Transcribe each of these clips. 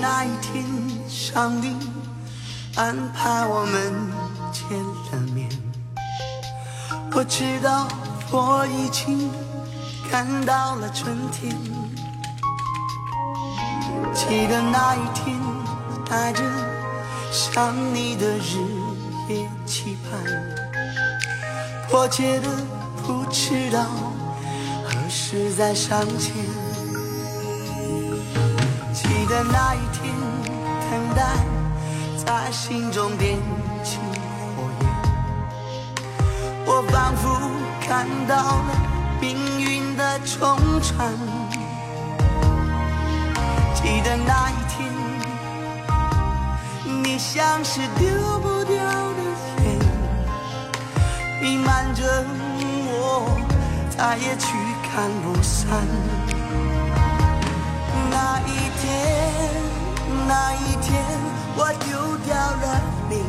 那一天，上帝安排我们见了面。我知道我已经看到了春天。记得那一天，带着想你的日夜期盼，迫切的不知道何时再相见。那一天，等待在心中点起火焰，我仿佛看到了命运的重传。记得那一天，你像是丢不掉的烟，弥漫着我，再也驱赶不散。天，那一天，我丢掉了你，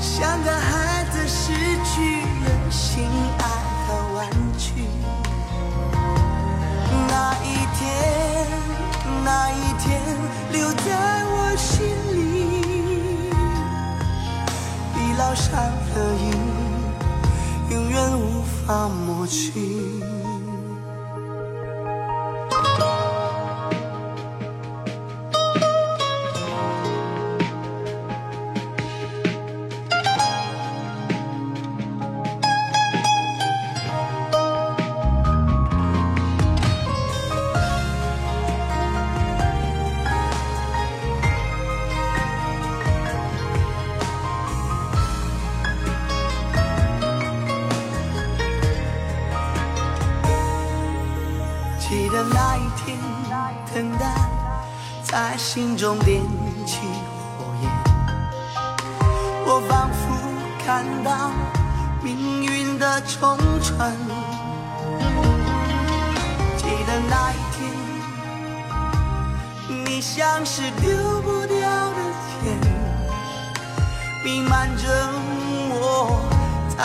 像个孩子失去了心爱的玩具。那一天，那一天，留在我心里，地老上了印，永远无法抹去。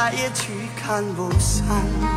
再也去看不散。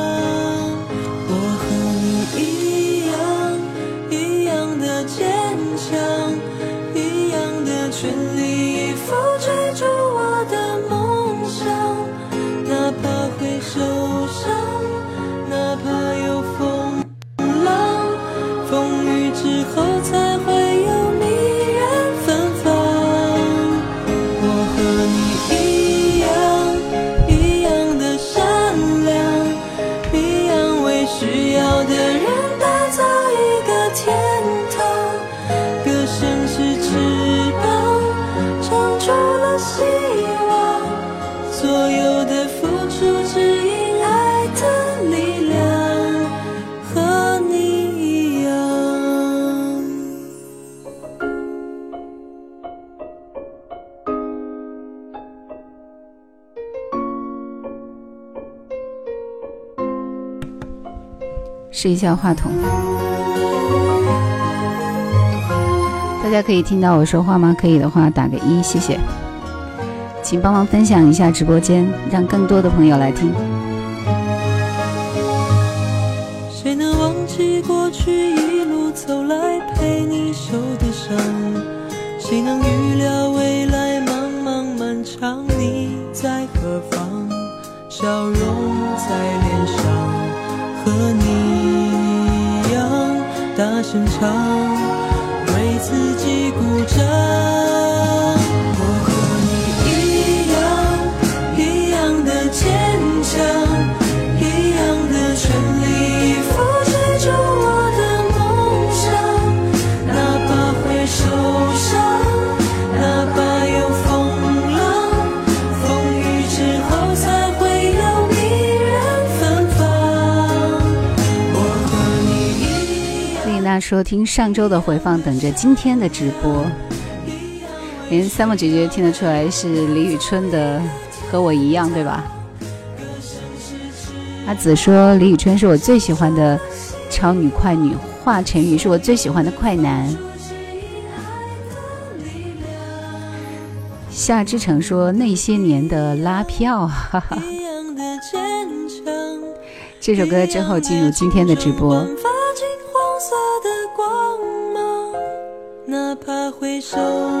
试一下话筒，大家可以听到我说话吗？可以的话打个一，谢谢。请帮忙分享一下直播间，让更多的朋友来听。说听上周的回放，等着今天的直播。连三木姐姐听得出来是李宇春的《和我一样》，对吧？阿紫说李宇春是我最喜欢的超女快女，华晨宇是我最喜欢的快男。夏之城说那些年的拉票，哈哈。这首歌之后进入今天的直播。怕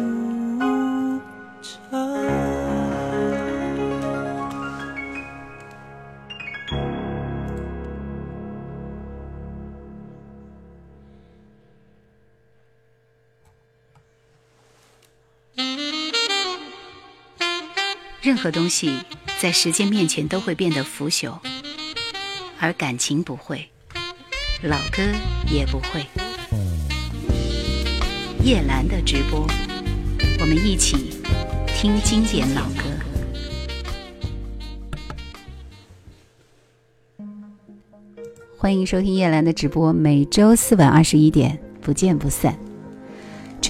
任何东西在时间面前都会变得腐朽而感情不会老歌也不会。夜兰的直播我们一起听经典老歌。欢迎收听夜兰的直播每周四晚二十一点不见不散。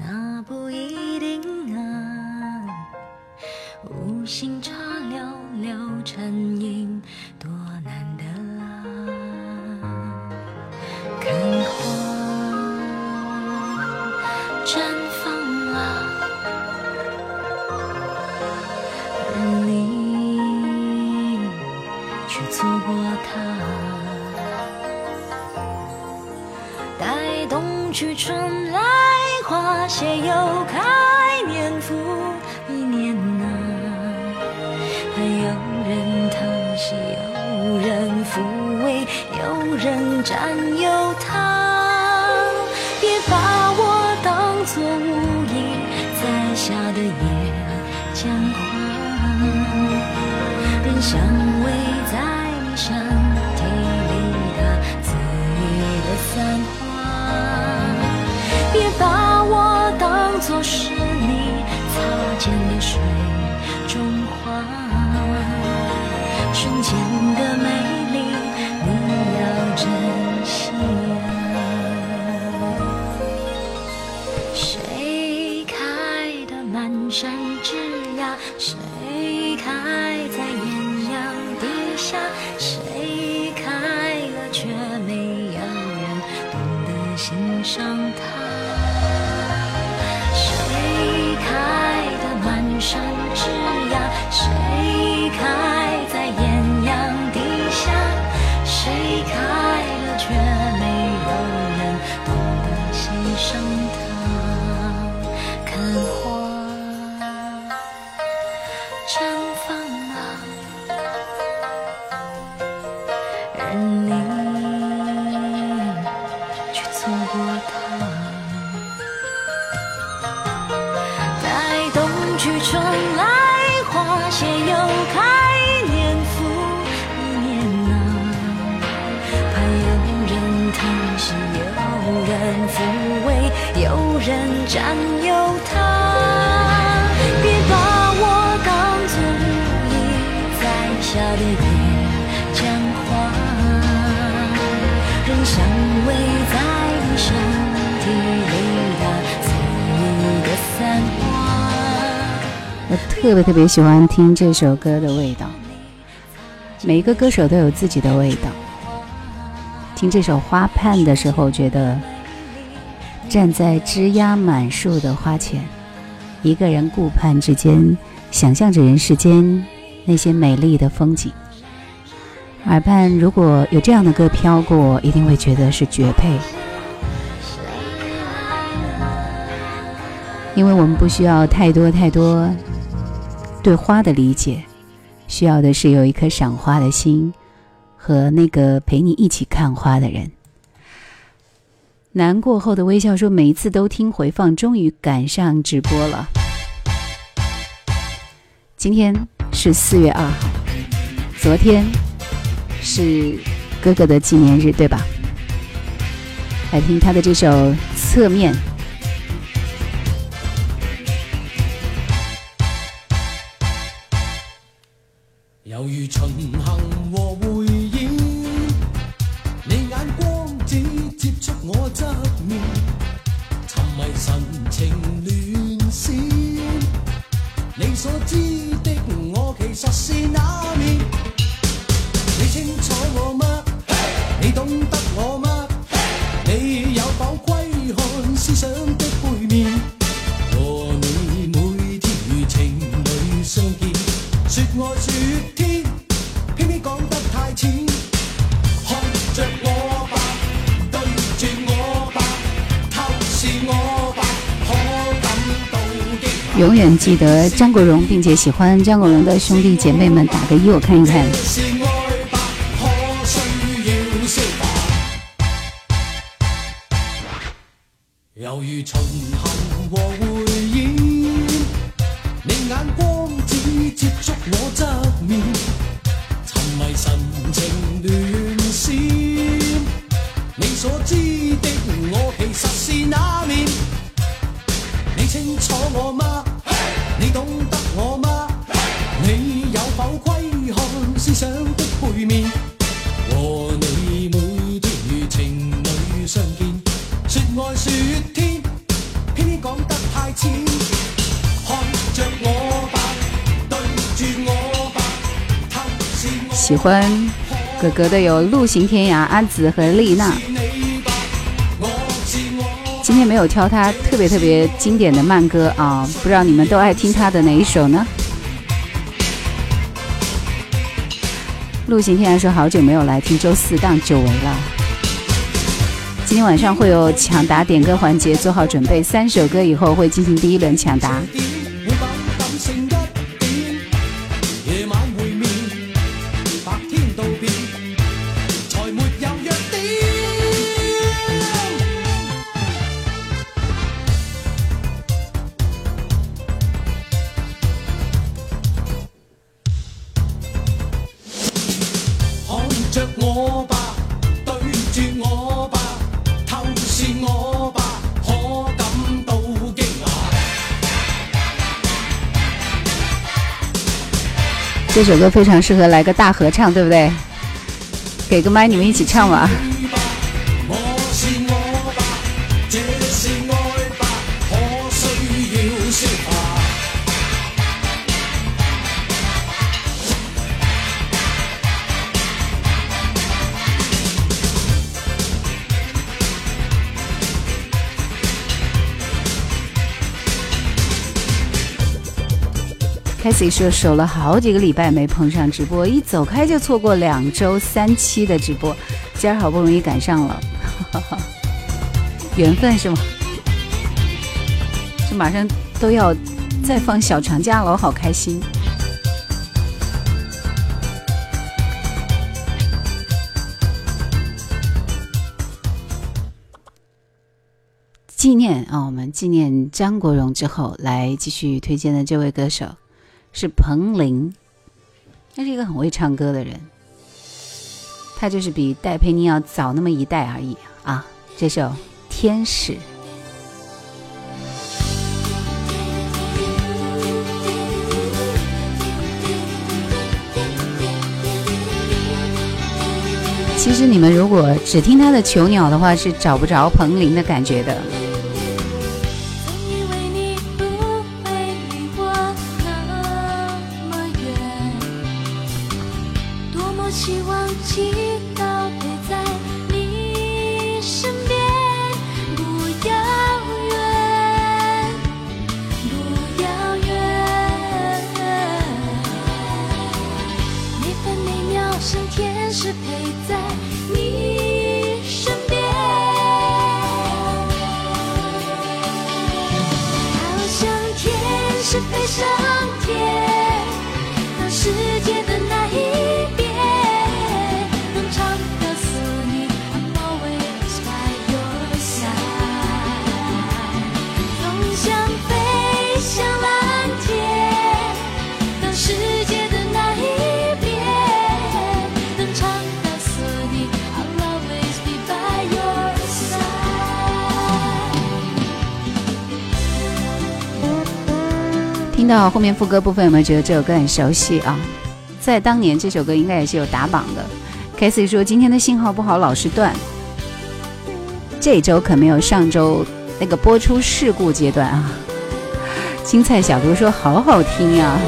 那不一定啊。无心插柳柳成荫，多难得啊！看花绽放啊，而你却错过它。冬去春来花谢又开年复一年啊还有人疼惜有人抚慰有人占有他别把我当作无意栽下的野蔷花仍相偎在你身体里它肆意的散特别特别喜欢听这首歌的味道，每一个歌手都有自己的味道。听这首《花畔》的时候，觉得站在枝桠满树的花前，一个人顾盼之间，想象着人世间那些美丽的风景。耳畔如果有这样的歌飘过，一定会觉得是绝配，因为我们不需要太多太多。对花的理解，需要的是有一颗赏花的心，和那个陪你一起看花的人。难过后的微笑说：“每一次都听回放，终于赶上直播了。今天是四月二号，昨天是哥哥的纪念日，对吧？来听他的这首《侧面》。”犹如巡行和回演，你眼光只接触我侧面，沉迷神情乱闪。你所知的我其实是哪面？你清楚我吗？你懂得我吗？你有否窥看思想的背面？和你每天如情侣相见，说爱说。永远记得张国荣，并且喜欢张国荣的兄弟姐妹们，打个一，我看一看。喜欢哥哥的有陆行天涯、阿紫和丽娜。今天没有挑他特别特别经典的慢歌啊，不知道你们都爱听他的哪一首呢？陆行天涯说好久没有来听周四档久违了。今天晚上会有抢答点歌环节，做好准备，三首歌以后会进行第一轮抢答。这首歌非常适合来个大合唱，对不对？给个麦，你们一起唱。吧，凯 a 说守了好几个礼拜没碰上直播，一走开就错过两周三期的直播，今儿好不容易赶上了，缘分是吗？这马上都要再放小长假了，我好开心。纪念啊，我们纪念张国荣之后，来继续推荐的这位歌手是彭羚，他是一个很会唱歌的人，他就是比戴佩妮要早那么一代而已啊。这首《天使》。其实你们如果只听他的《囚鸟》的话，是找不着彭羚的感觉的。那后面副歌部分，有没有觉得这首歌很熟悉啊？在当年，这首歌应该也是有打榜的。Casey 说今天的信号不好，老是断。这周可没有上周那个播出事故阶段啊。青菜小哥说好好听呀、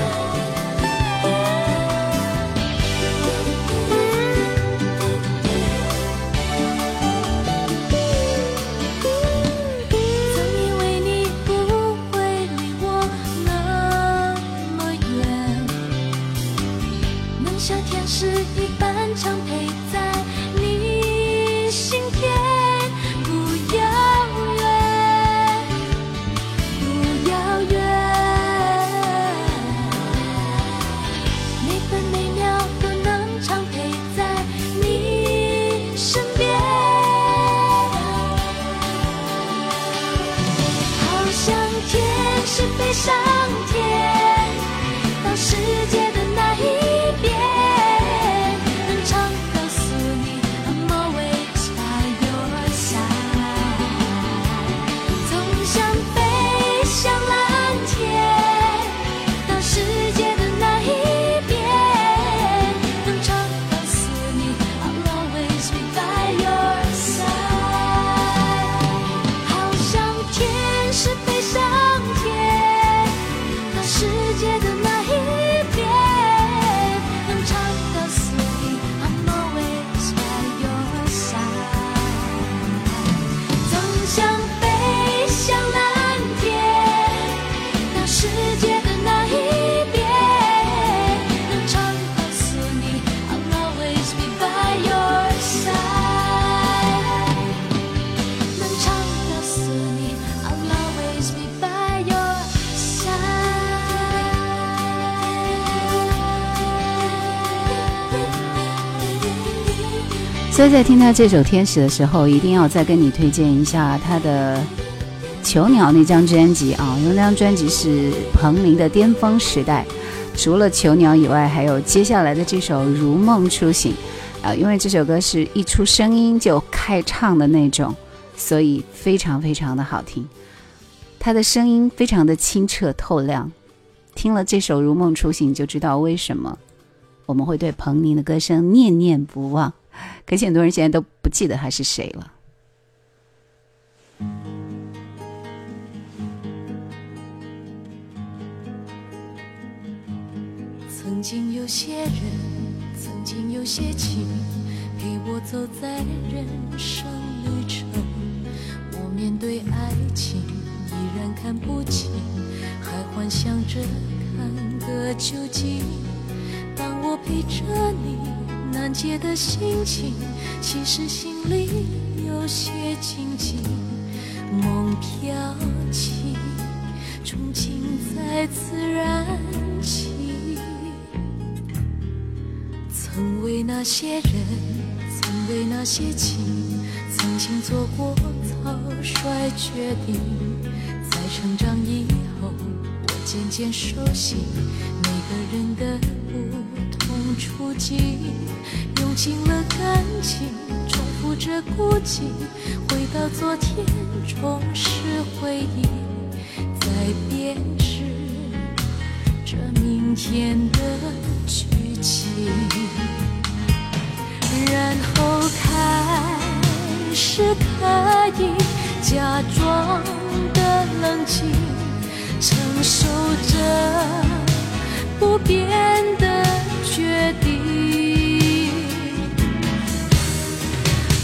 所以在听他这首《天使》的时候，一定要再跟你推荐一下他的《囚鸟》那张专辑啊，因为那张专辑是彭羚的巅峰时代。除了《囚鸟》以外，还有接下来的这首《如梦初醒》啊，因为这首歌是一出声音就开唱的那种，所以非常非常的好听。他的声音非常的清澈透亮，听了这首《如梦初醒》，就知道为什么我们会对彭羚的歌声念念不忘。可惜很多人现在都不记得他是谁了。曾经有些人，曾经有些情，陪我走在人生旅程。我面对爱情依然看不清，还幻想着看个究竟。当我陪着你难解的心情，其实心里有些惊悸。梦飘起，憧憬再次燃起。曾为那些人，曾为那些情，曾经做过草率决定。在成长以后，我渐渐熟悉每个人的不同处境，用尽了感情，重复着孤寂，回到昨天，重拾回忆，再编织这明天的剧情。然后开始可以假装的冷静，承受着不变的决定。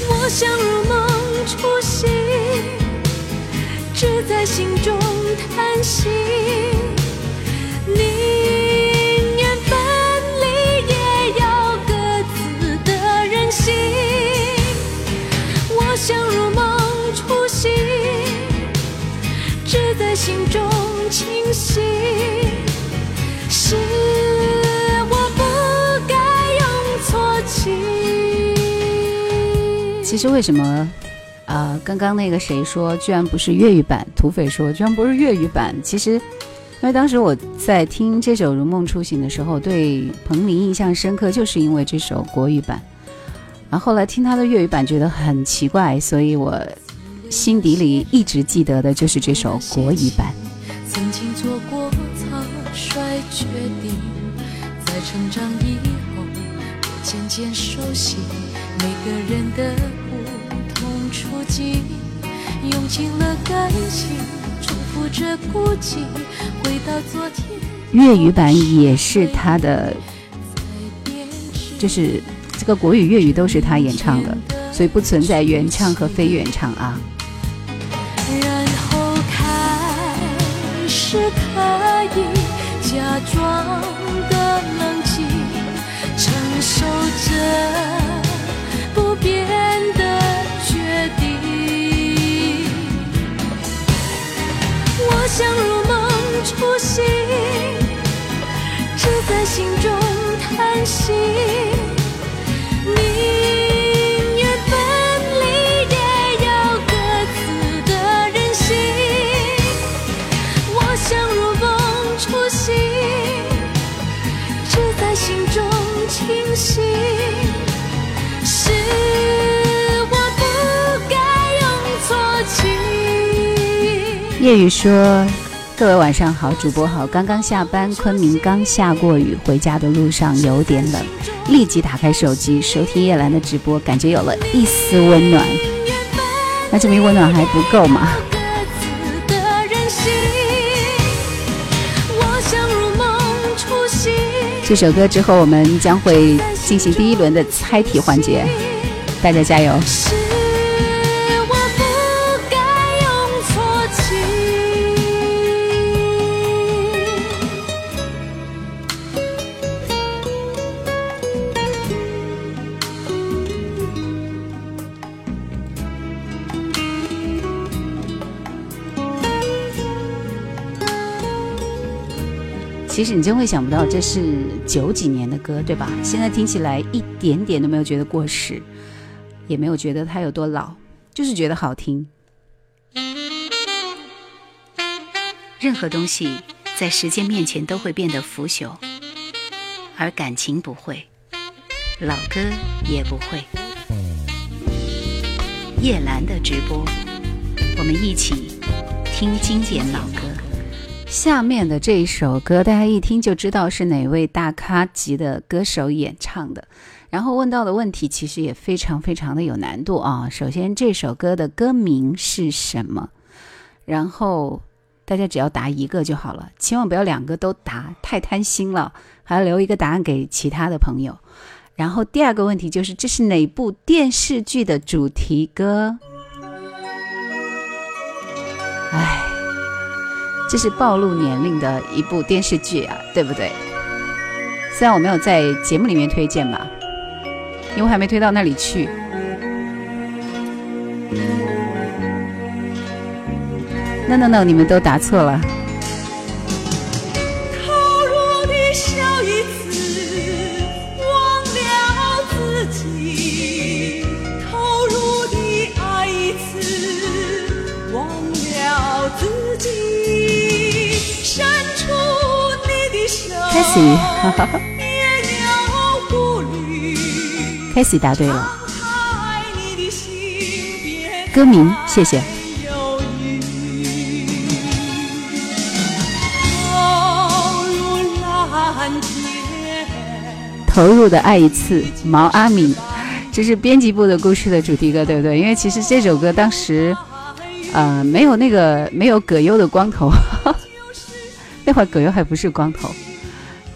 我想如梦初醒，只在心中叹息。宁愿分离，也要各自的人行。我想如梦初醒，只在心中清晰。是其实为什么？啊，刚刚那个谁说居然不是粤语版？土匪说居然不是粤语版。其实，因为当时我在听这首《如梦初醒》的时候，对彭羚印象深刻，就是因为这首国语版。然后后来听他的粤语版，觉得很奇怪，所以我心底里一直记得的就是这首国语版。曾经做过草率决定，在成长以后，渐渐熟悉个人的不同处境，用尽了感情，重复着孤寂，回到昨天，粤语版也是他的，就是这个国语、粤语都是他演唱的，所以不存在原唱和非原唱啊。然后开始可以假装的冷静，承受着像如梦初醒，只在心中叹息。夜雨说：“各位晚上好，主播好，刚刚下班，昆明刚下过雨，回家的路上有点冷，立即打开手机收听叶兰的直播，感觉有了一丝温暖。那证明温暖还不够嘛？这首歌之后，我们将会进行第一轮的猜题环节，大家加油！其实你真会想不到，这是九几年的歌，对吧？现在听起来一点点都没有觉得过时，也没有觉得它有多老，就是觉得好听。任何东西在时间面前都会变得腐朽，而感情不会，老歌也不会。叶兰的直播，我们一起听经典老歌。下面的这一首歌，大家一听就知道是哪位大咖级的歌手演唱的。然后问到的问题其实也非常非常的有难度啊。首先，这首歌的歌名是什么？然后大家只要答一个就好了，千万不要两个都答，太贪心了，还要留一个答案给其他的朋友。然后第二个问题就是，这是哪部电视剧的主题歌？唉。这是暴露年龄的一部电视剧啊，对不对？虽然我没有在节目里面推荐吧，因为还没推到那里去。No No No，你们都答错了。的手，Casey，哈哈哈别有顾虑。Casey 答对了。歌名，谢谢。投入的爱一次，毛阿敏，这是编辑部的故事的主题歌，对不对？因为其实这首歌当时，呃，没有那个没有葛优的光头，那会儿葛优还不是光头，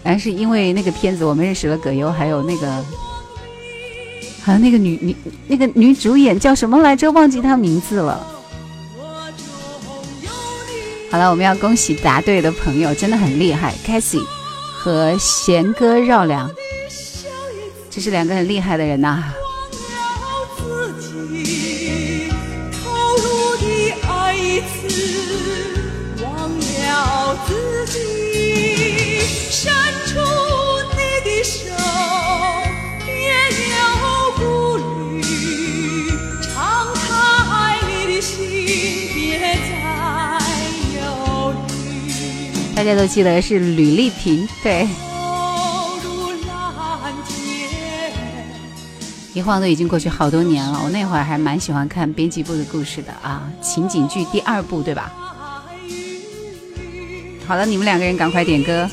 还是因为那个片子我们认识了葛优，还有那个，好像那个女女那个女主演叫什么来着？忘记她名字了。好了，我们要恭喜答对的朋友，真的很厉害 c a s i e 和贤哥绕梁。这是两个很厉害的人呐、大家都记得是吕丽萍，对。一晃都已经过去好多年了。我那会儿还蛮喜欢看编辑部的故事的啊，情景剧第二部对吧？好了，你们两个人赶快点歌。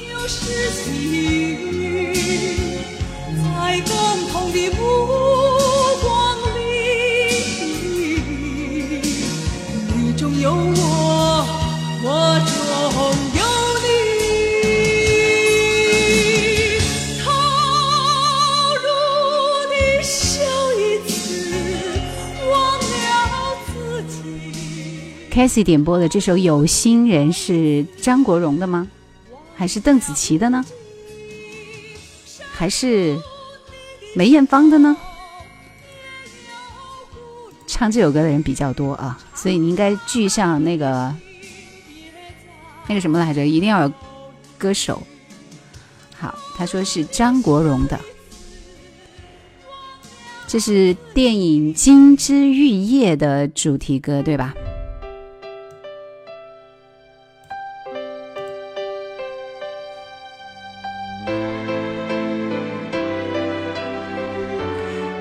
C a s i e 点播的这首《有心人》是张国荣的吗？还是邓紫棋的呢？还是梅艳芳的呢？唱这首歌的人比较多啊，所以你应该具上那个那个什么来着，一定要有歌手。好，他说是张国荣的，这是电影《金枝玉叶》的主题歌，对吧？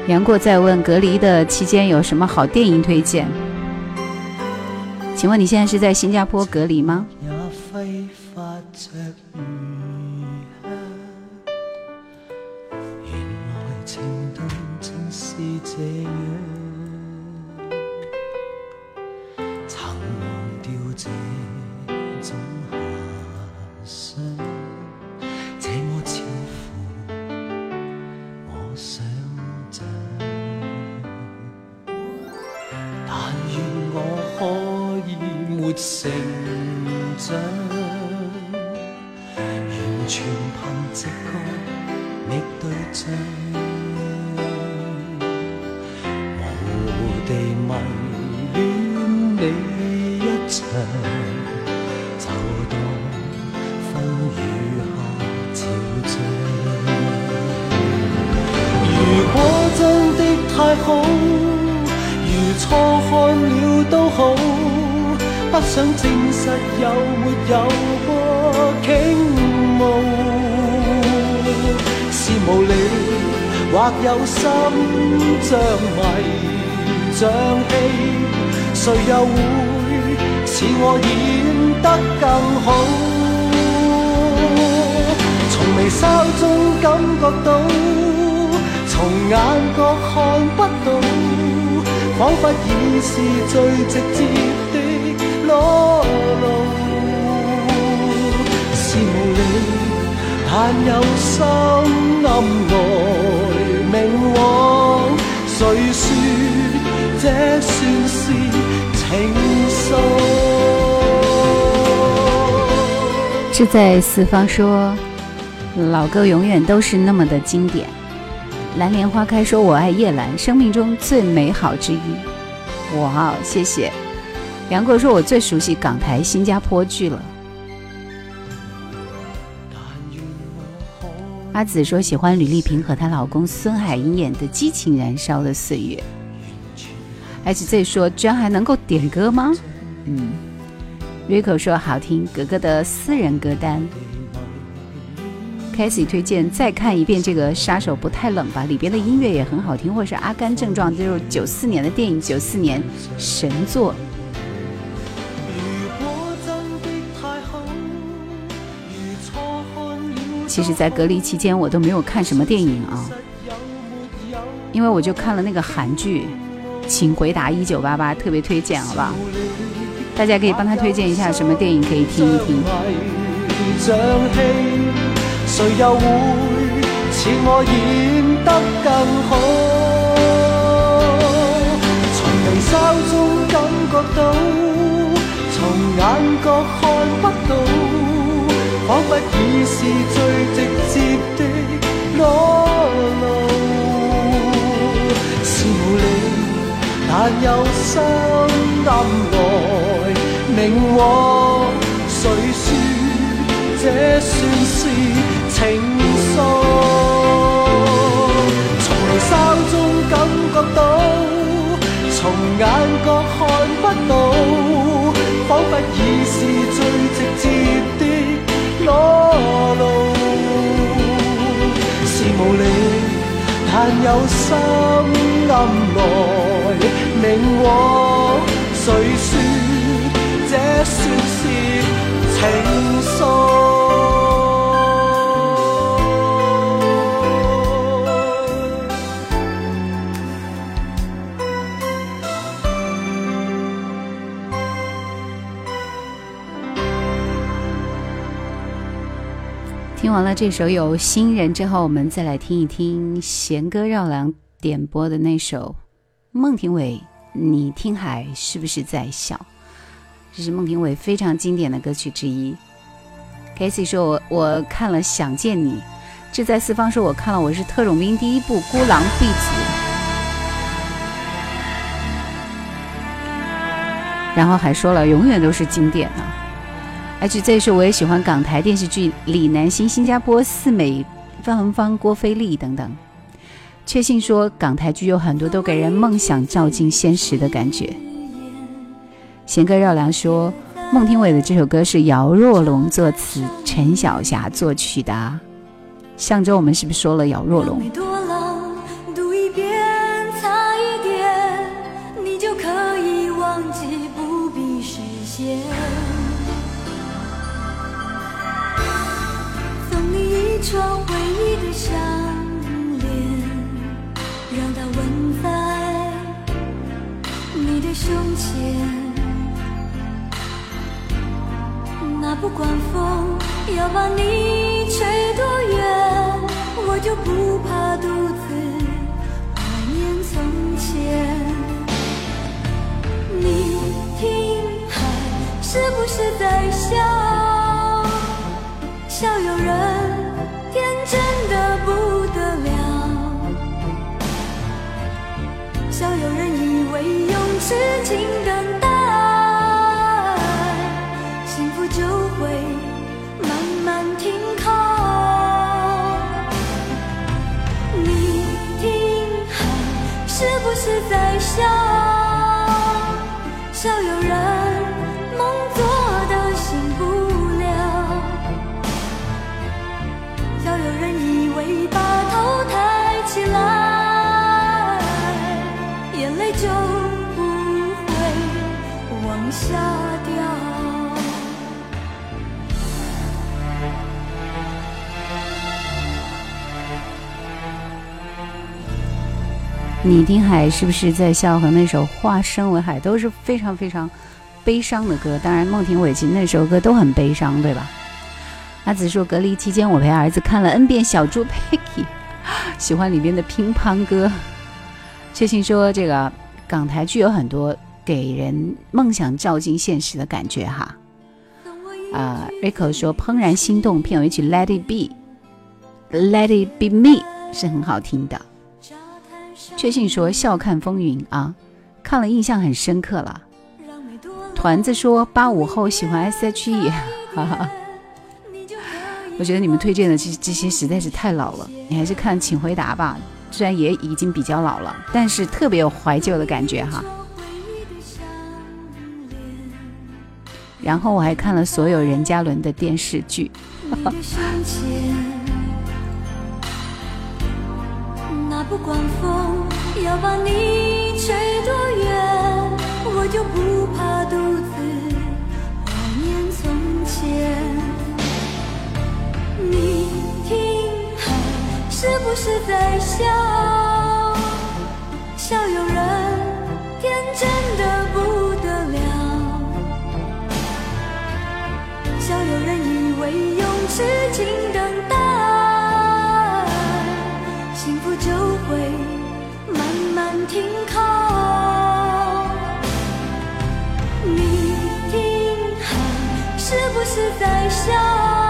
杨过在问隔离的期间有什么好电影推荐？请问你现在是在新加坡隔离吗？也成長，完全憑直覺覓對象，無地迷戀你一場，就當風雨下潮漲。如果真的太好，如錯看了都好，不想證實有沒有過傾慕。是無理，或有心像迷像戲，誰又會似我演得更好？從眉梢中感覺到，從眼角看不到，彷彿已是最直接裸露。是無理，但有心暗來明往，誰說這算是情愫？志在四方說，老歌永遠都是那麼的經典。藍蓮花開說：“我愛葉蘭，生命中最美好之一。”哇，謝謝。杨过说：“我最熟悉港台、新加坡剧了。”阿紫说：“喜欢吕丽萍和她老公孙海英演的《激情燃烧的岁月》。”H Z 说：“居然还能够点歌吗？”嗯，Rico 说：“好听。”格格的私人歌单。”Casey 推荐再看一遍这个《杀手不太冷》吧，里边的音乐也很好听，或者是《阿甘正传》，就是九四年的电影，九四年神作。其實，在隔離期間，我都沒有看什麼電影啊，因為我就看了那個韓劇《請回答一九八八》，特別推薦，好不好？大家可以幫他推薦一下什麼電影可以聽一聽。誰又會似我演得更好？從眉梢中感覺到，從眼角看不到，彷彿已是最直接的裸露。是無理，但有心暗來明往，誰說這算是？情愫，從微笑中感覺到，從眼角看不到，彷彿已是最直接多路。是无理，但有心暗来明往，谁说这算是情愫？听完了这首有新人之后，我们再来听一听弦歌绕梁点播的那首孟庭苇。你听海是不是在笑？这是孟庭苇非常经典的歌曲之一。Casey 说我：“我看了《想见你》。”志在四方说：“我看了，我是特种兵第一部《孤狼 B 組》。”然后还说了：“永远都是经典啊。” H Z 說我也喜欢港台电视剧李南星、新加坡四美、范文芳、郭菲丽等等。确信说港台剧有很多都给人梦想照进现实的感觉。弦歌绕梁说孟庭苇的这首歌是姚若龙作词、陈小霞作曲的。上周我们是不是说了姚若龙？不管风要把你吹多远，我就不怕独自怀念从前。你听海是不是在笑？笑有人天真的不得了，笑有人以为用痴情等待，是在笑？笑有你听海是不是在笑？和那首《化身为海》都是非常非常悲伤的歌。当然，孟庭苇其实那首歌都很悲伤，对吧？阿紫说，隔离期间我陪儿子看了 N 遍《小猪佩奇》，喜欢里面的乒乓歌。确信说，这个港台剧有很多给人梦想照进现实的感觉哈。啊、r i c o 说，《怦然心动》片尾曲《Let It Be》，Let It Be Me 是很好听的。确信说笑看风云啊，看了印象很深刻了。团子说八五后喜欢 S.H.E，哈哈。我觉得你们推荐的这这些实在是太老了，你还是看《请回答》吧，虽然也已经比较老了，但是特别有怀旧的感觉哈。然后我还看了所有任嘉伦的电视剧，你 的不管风要把你吹多远，我就不怕独自怀念从前。你听海是不是在笑？笑有人天真的不得了。笑有人以为用痴情等待，幸福就会慢慢停靠。你听海是不是在笑？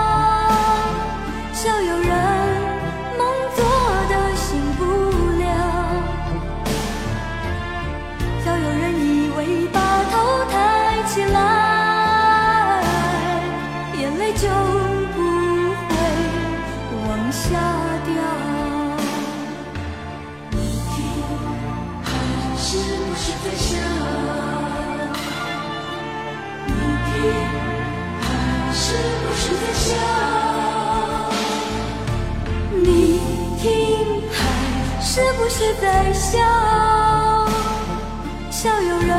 是在笑？笑有人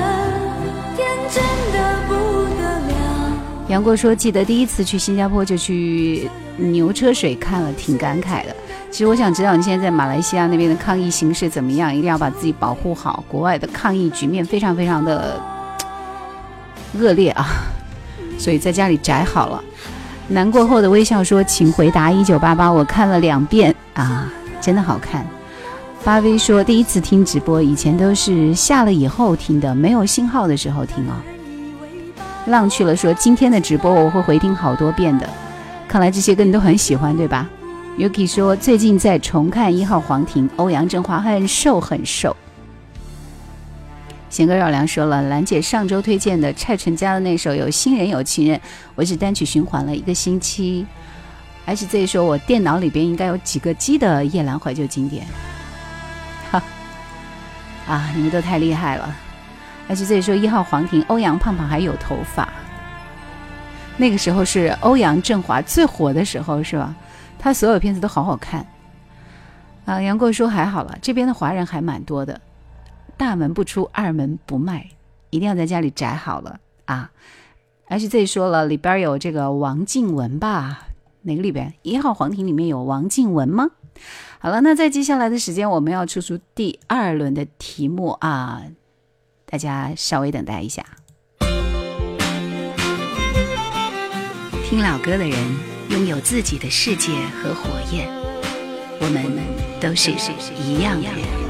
天真的不得了。杨过说：“记得第一次去新加坡就去牛车水看了，挺感慨的。其实我想知道你现在在马来西亚那边的抗疫形势怎么样，一定要把自己保护好。国外的抗疫局面非常非常的恶劣啊，所以在家里宅好了。”难过后的微笑说：“请回答一九八八，我看了两遍啊，真的好看。”八 V 说：“第一次听直播，以前都是下了以后听的，没有信号的时候听哦。”浪去了说：“今天的直播我会回听好多遍的，看来这些歌你都很喜欢，对吧？”Yuki 说：“最近在重看一号皇庭，欧阳震华很瘦很瘦。”贤哥绕梁说了，兰姐上周推荐的蔡淳佳的那首《有新人有情人》，我只单曲循环了一个星期。HZ 说，我电脑里边应该有几个 G 的夜兰怀旧经典。啊，你们都太厉害了。HZ 说，一号皇庭，欧阳胖胖还有头发。那个时候是欧阳震华最火的时候，是吧？他所有片子都好好看。啊，杨过说还好了，这边的华人还蛮多的。大门不出，二门不迈，一定要在家里宅好了啊！HZ 说了，里边有这个王静雯吧？哪个里边？一号皇庭里面有王静雯吗？好了，那在接下来的时间，我们要出出第二轮的题目啊，大家稍微等待一下。听老歌的人拥有自己的世界和火焰，我们都是一样的。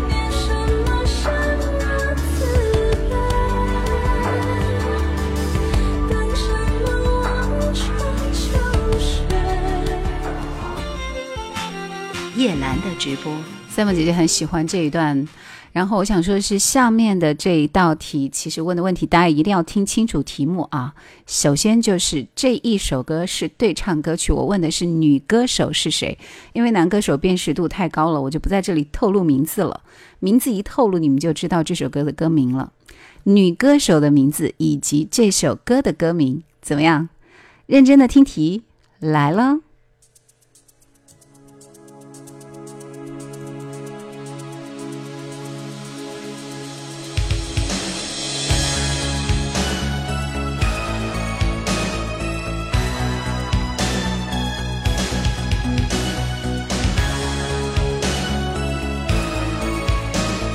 叶兰的直播，三毛姐姐很喜欢这一段。然后我想说的是，下面的这一道题，其实问的问题，大家一定要听清楚题目啊。首先就是这一首歌是对唱歌曲，我问的是女歌手是谁，因为男歌手辨识度太高了，我就不在这里透露名字了。名字一透露，你们就知道这首歌的歌名了。女歌手的名字以及这首歌的歌名，怎么样？认真的听题来了。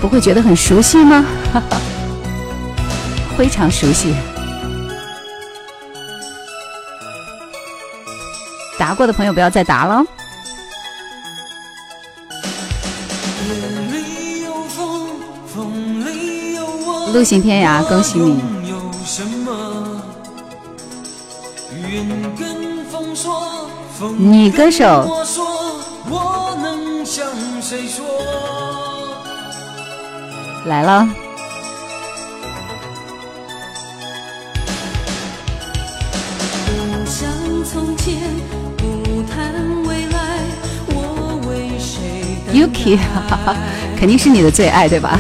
不会觉得很熟悉吗？非常熟悉。答过的朋友不要再答了。夜里有风，风里有我。陆行天涯，恭喜你！女歌手我能向谁说？来了，不想从前，不谈未来，我为谁等 Yuki，肯定是你的最爱，对吧？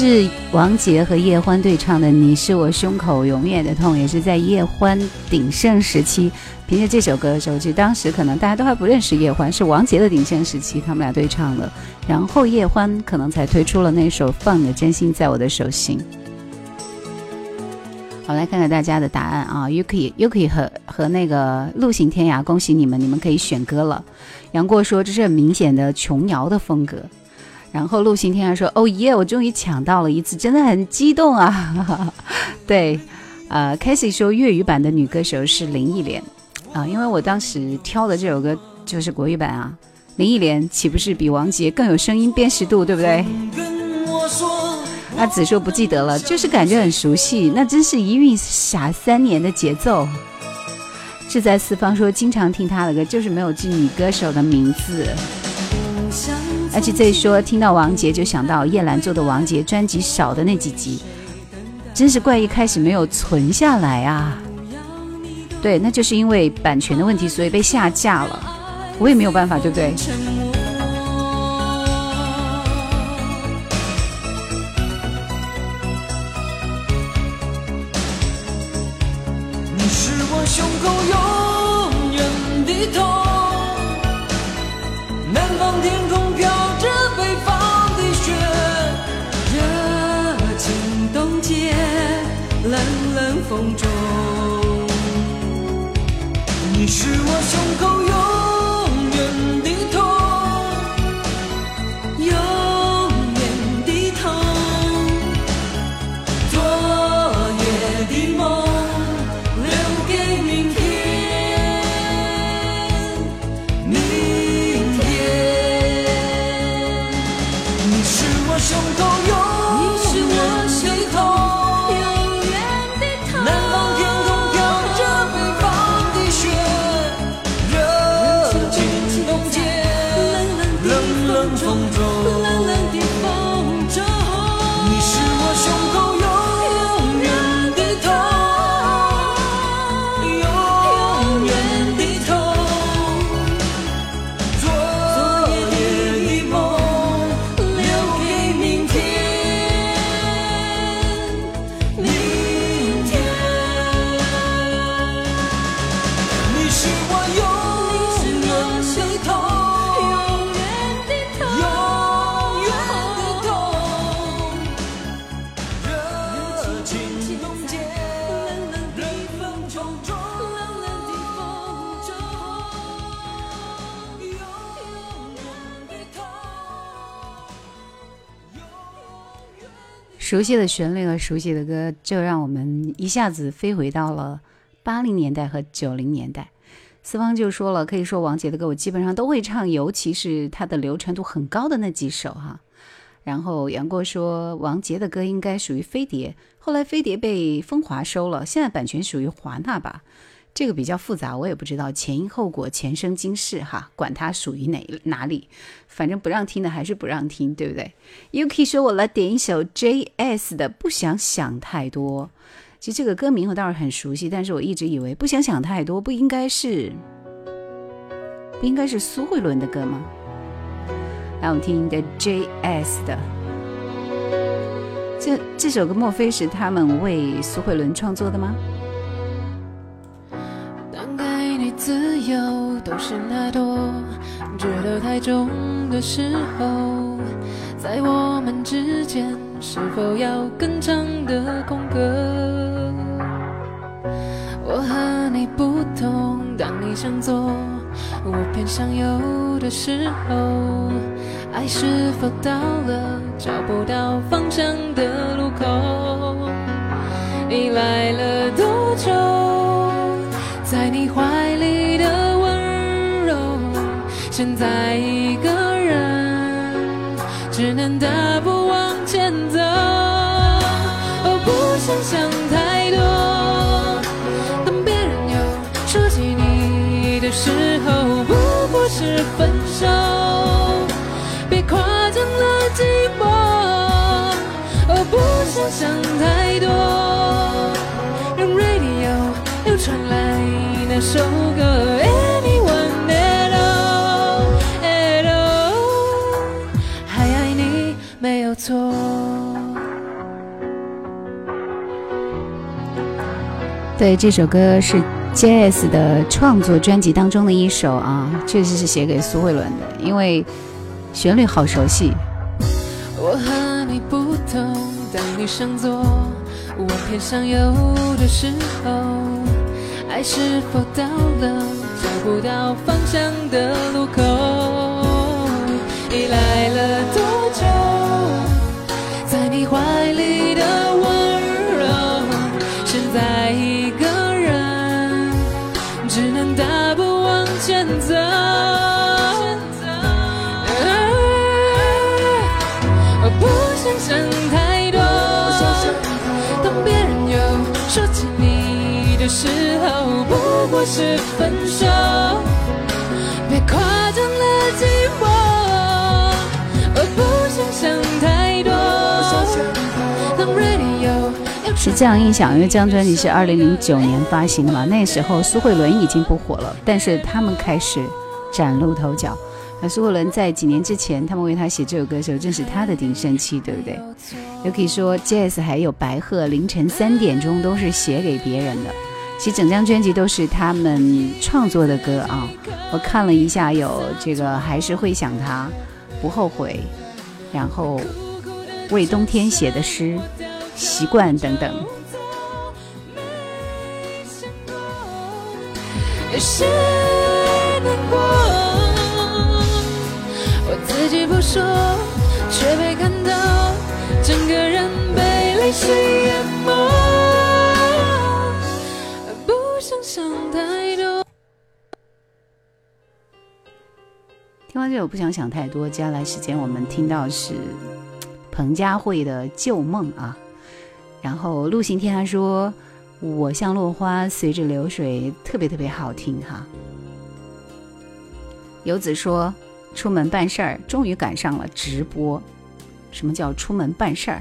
是王杰和叶欢对唱的《你是我胸口永远的痛》，也是在叶欢鼎盛时期，凭借这首歌的时候，就当时可能大家都还不认识叶欢，是王杰的鼎盛时期，他们俩对唱的。然后叶欢可能才推出了那首《放你的真心在我的手心》。好，来看看大家的答案啊，Yuki Yuki 和和那个陆行天涯，恭喜你们，你们可以选歌了。杨过说这是很明显的琼瑶的风格。然后陆行天涯说：“哦耶，我终于抢到了一次，真的很激动啊！” 对，呃 c a s e y 说粤语版的女歌手是林忆莲啊、因为我当时挑的这首歌就是国语版啊。林忆莲岂不是比王杰更有声音辨识度，对不对？阿紫说不记得了，就是感觉很熟悉，那真是一韵傻三年的节奏。志在四方说经常听他的歌，就是没有记女歌手的名字。而且这说听到王杰就想到叶兰做的王杰专辑少的那几集，真是怪一开始没有存下来啊。对，那就是因为版权的问题，所以被下架了。我也没有办法，对不对？熟悉的旋律和熟悉的歌，就让我们一下子飞回到了八零年代和九零年代。四方就说了，可以说王杰的歌我基本上都会唱，尤其是他的流传度很高的那几首哈。然后杨过说，王杰的歌应该属于飞碟，后来飞碟被风华收了，现在版权属于华纳吧。这个比较复杂，我也不知道前因后果、前生今世哈，管它属于哪哪里，反正不让听的还是不让听，对不对？Yuki 说：“我来点一首 J.S 的《不想想太多》。”其实这个歌名我倒是很熟悉，但是我一直以为《不想想太多》不应该是不应该是苏慧伦的歌吗？来，我们听的 J.S 的。这这首歌莫非是他们为苏慧伦创作的吗？自由都是太多，觉得太重的时候，在我们之间是否要更长的空格？我和你不同，当你想左，我偏向右的时候，爱是否到了找不到方向的路口？你来了多久？在你怀现在一个人，只能大步往前走。哦，不想想太多。当别人又说起你的时候，不过是分手。别夸张了寂寞。哦，不想想太多。让 radio 又传来那首歌，Anyone 错。对，这首歌是 J.S 的创作专辑当中的一首啊，确实是写给苏慧伦的，因为旋律好熟悉。我和你不同，当你向左，我偏向右的时候，爱是否到了找不到方向的路口？你来了多是分手。别夸张了寂寞。我不想想太多。是这样一想，因为这张专辑是二零零九年发行的嘛，那时候苏慧伦已经不火了，但是他们开始崭露头角。那苏慧伦在几年之前，他们为他写这首歌的时候，正是他的鼎盛期，对不对？也可以说，Jazz 还有白鹤凌晨三点钟都是写给别人的。其实整张专辑都是他们创作的歌啊。我看了一下，有这个还是会想他，不后悔，然后为冬天写的诗，习惯等等。有些难过，我自己不说，却被看到，整个人被泪水淹没。想太多。听完这首不想想太多，接下来时间我们听到是彭佳慧的《旧梦》啊。然后陆行天他说：“我像落花随着流水，特别特别好听哈。”游子说：“出门办事儿，终于赶上了直播。什么叫出门办事儿？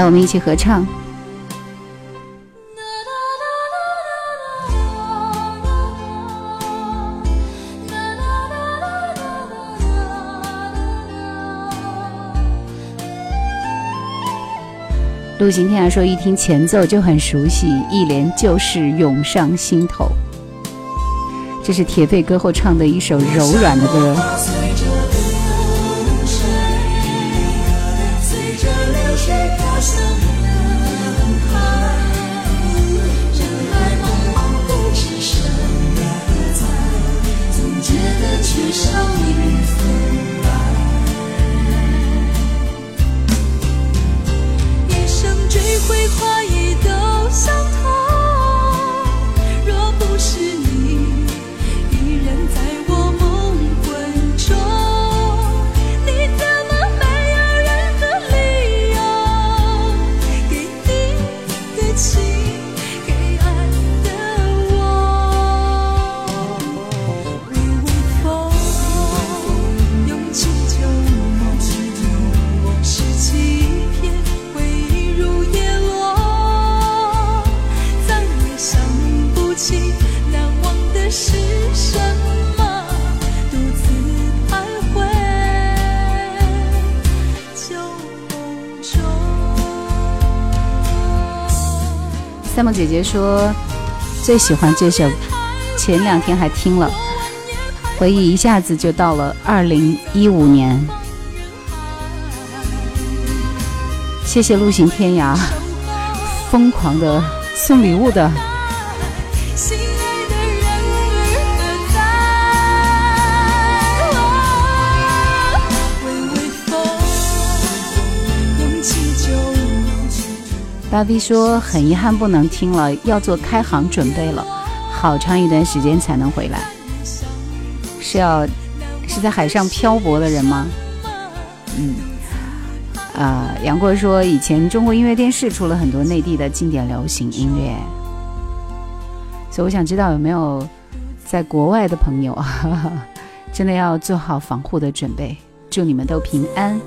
来，我们一起合唱。陆行天涯说，一听前奏就很熟悉，一连旧事涌上心头。这是铁肺歌后唱的一首柔软的歌。姐说最喜欢这首，前两天还听了，回忆一下子就到了二零一五年。谢谢陆行天涯，疯狂的送礼物的。大 V 说很遗憾不能听了，要做开行准备了，好长一段时间才能回来。是要是在海上漂泊的人吗？嗯，啊、杨过说以前中国音乐电视出了很多内地的经典流行音乐，所以我想知道有没有在国外的朋友，真的要做好防护的准备。祝你们都平安。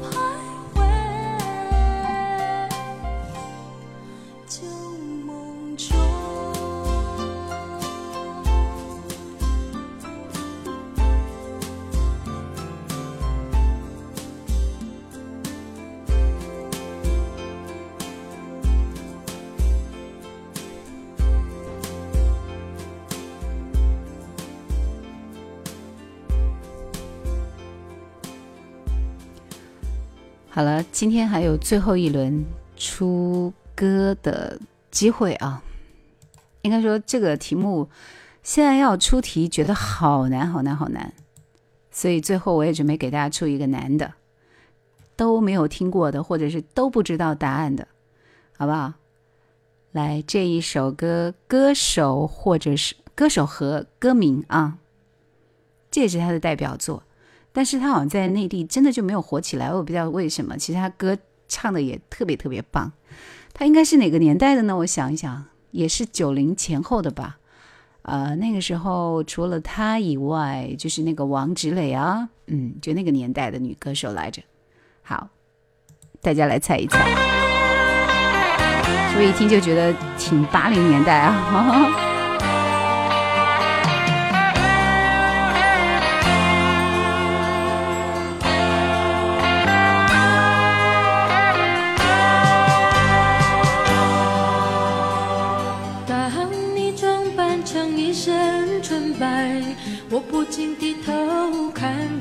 今天还有最后一轮出歌的机会啊！应该说这个题目现在要出题，觉得好难好难好难，所以最后我也准备给大家出一个难的，都没有听过的，或者是都不知道答案的，好不好？来，这一首歌，歌手或者是歌手和歌名啊，这也是他的代表作。但是他好像在内地真的就没有火起来，我也不知道为什么。其实他歌唱的也特别特别棒。他应该是哪个年代的呢？我想一想，也是九零前后的吧。呃，那个时候除了他以外，就是那个王芷蕾啊，嗯，就那个年代的女歌手来着。好，大家来猜一猜，是不是一听就觉得挺八零年代啊？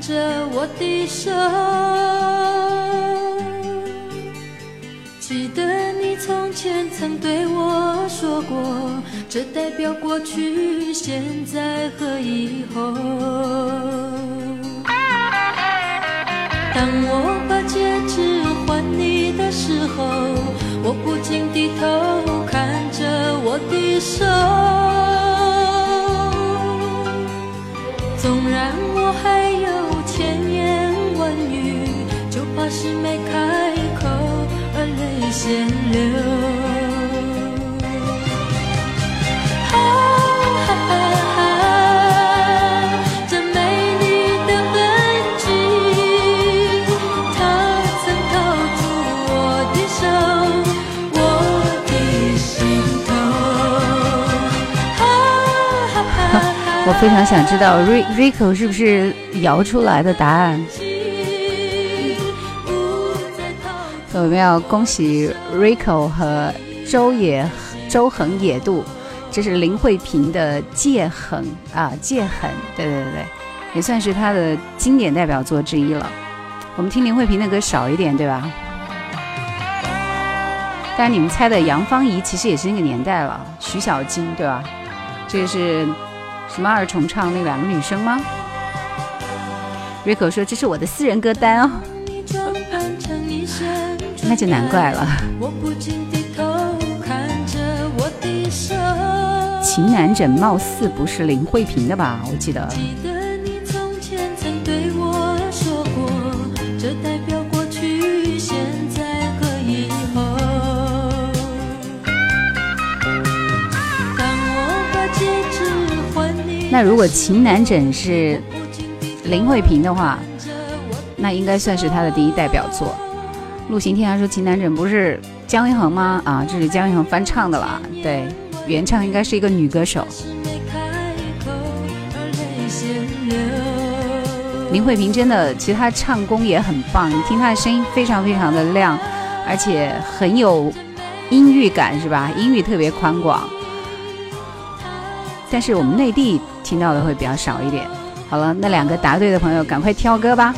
着我的手。记得你从前曾对我说过，这代表过去、现在和以后。当我把戒指还你的时候，我不禁低头看着我的手。纵然我还有，就怕是没开口而泪先流。啊哈，我，非常想知道 Rico 是不是摇出来的答案？我们要恭喜 Rico 和周野周恒野渡，这是林慧萍的《戒痕》啊，《戒痕》，对对对对，也算是她的经典代表作之一了。我们听林慧萍的歌少一点，对吧？但你们猜的杨芳仪其实也是那个年代了，徐小菁对吧？这是什么二重唱那两个女生吗？Rico 说这是我的私人歌单哦，那就难怪了。我不禁低头看着我的手，情难枕貌似不是林慧萍的吧？我记得。记得你从前曾对我说过，这代表过去、现在和以后。当我把戒指还你，那如果情难枕是林慧萍的话，那应该算是她的第一代表作。陆行天涯说情难枕不是姜育恒吗？啊，这是姜育恒翻唱的啦。对，原唱应该是一个女歌手。林慧萍真的，其实她唱功也很棒，你听她的声音非常非常的亮，而且很有音域感，是吧？音域特别宽广。但是我们内地听到的会比较少一点。好了，那两个答对的朋友赶快挑歌吧。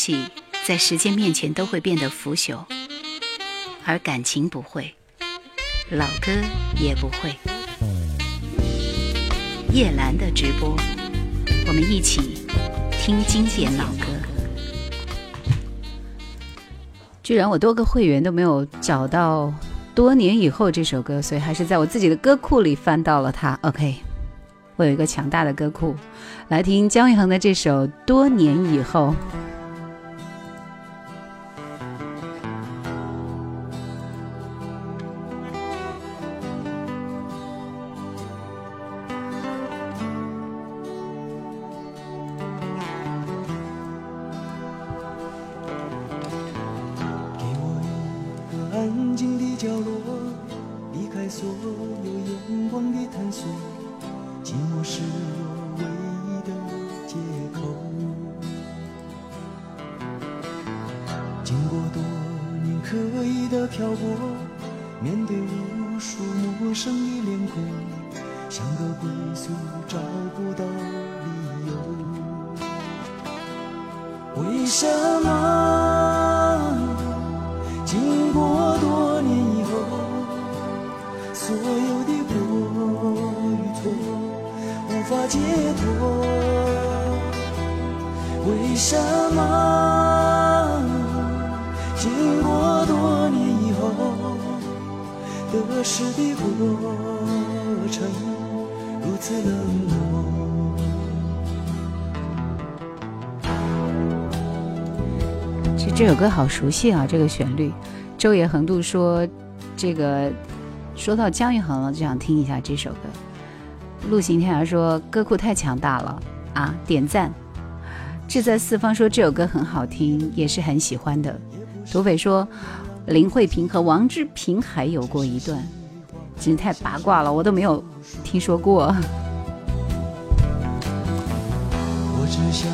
西在时间面前都会变得腐朽，而感情不会，老歌也不会。叶兰的直播，我们一起听经典老歌。居然我多个会员都没有找到多年以后这首歌，所以还是在我自己的歌库里翻到了它。OK，我有一个强大的歌库，来听姜育恒的这首《多年以后》。好熟悉啊，这个旋律。周野横渡说，这个说到姜育恒了，就想听一下这首歌。陆行天涯说歌库太强大了啊，点赞。志在四方说这首歌很好听，也是很喜欢的。土匪说林慧萍和王志平还有过一段，真是太八卦了，我都没有听说过。我只想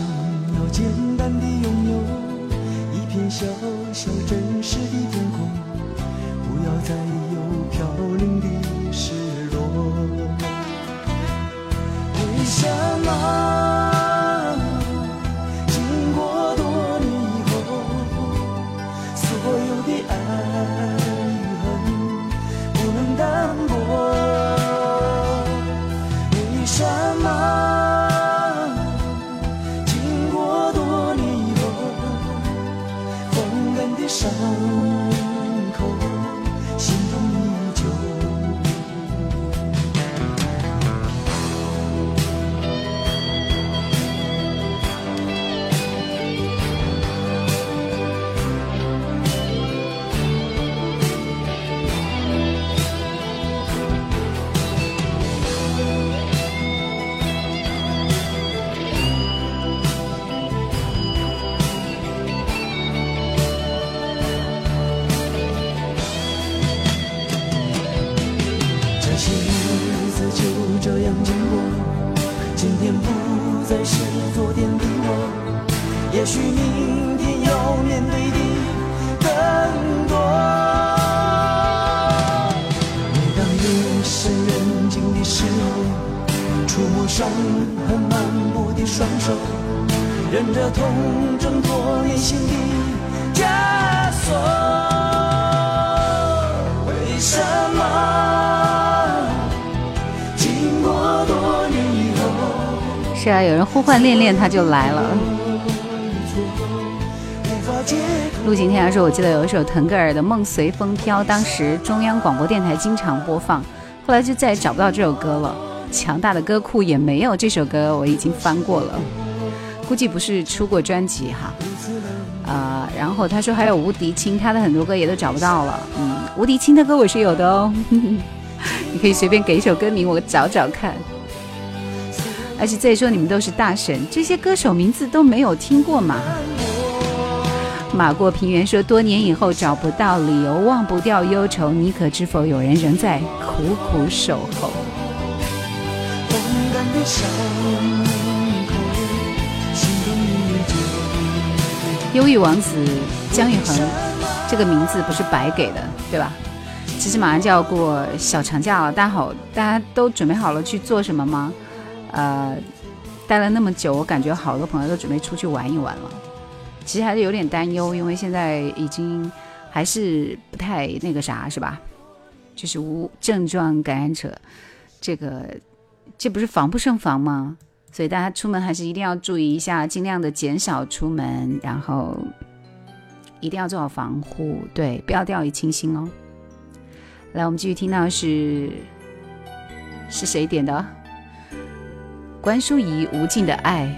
要简单的拥有片小小真实的天空，不要再有飘零的失落。为什么有人呼唤恋恋，他就来了。陆行天涯说：“我记得有一首腾格尔的《梦随风飘》，当时中央广播电台经常播放，后来就再也找不到这首歌了。强大的歌库也没有这首歌，我已经翻过了，估计不是出过专辑哈。呃，然后他说还有吴迪清，他的很多歌也都找不到了。嗯，吴迪清的歌我是有的哦，你可以随便给一首歌名，我找找看。而且再说你们都是大神，这些歌手名字都没有听过嘛？马过平原说，多年以后找不到理由，忘不掉忧愁，你可知否？有人仍在苦苦守候。忧郁王子姜育恒这个名字不是白给的，对吧？其实马上就要过小长假了，大家好，大家都准备好了去做什么吗？呃，待了那么久，我感觉好多朋友都准备出去玩一玩了。其实还是有点担忧，因为现在已经还是不太那个啥，是吧？就是无症状感染者，这个这不是防不胜防吗？所以大家出门还是一定要注意一下，尽量的减少出门，然后一定要做好防护，对，不要掉以轻心哦。来，我们继续听到是是谁点的？关淑怡《无尽的爱》。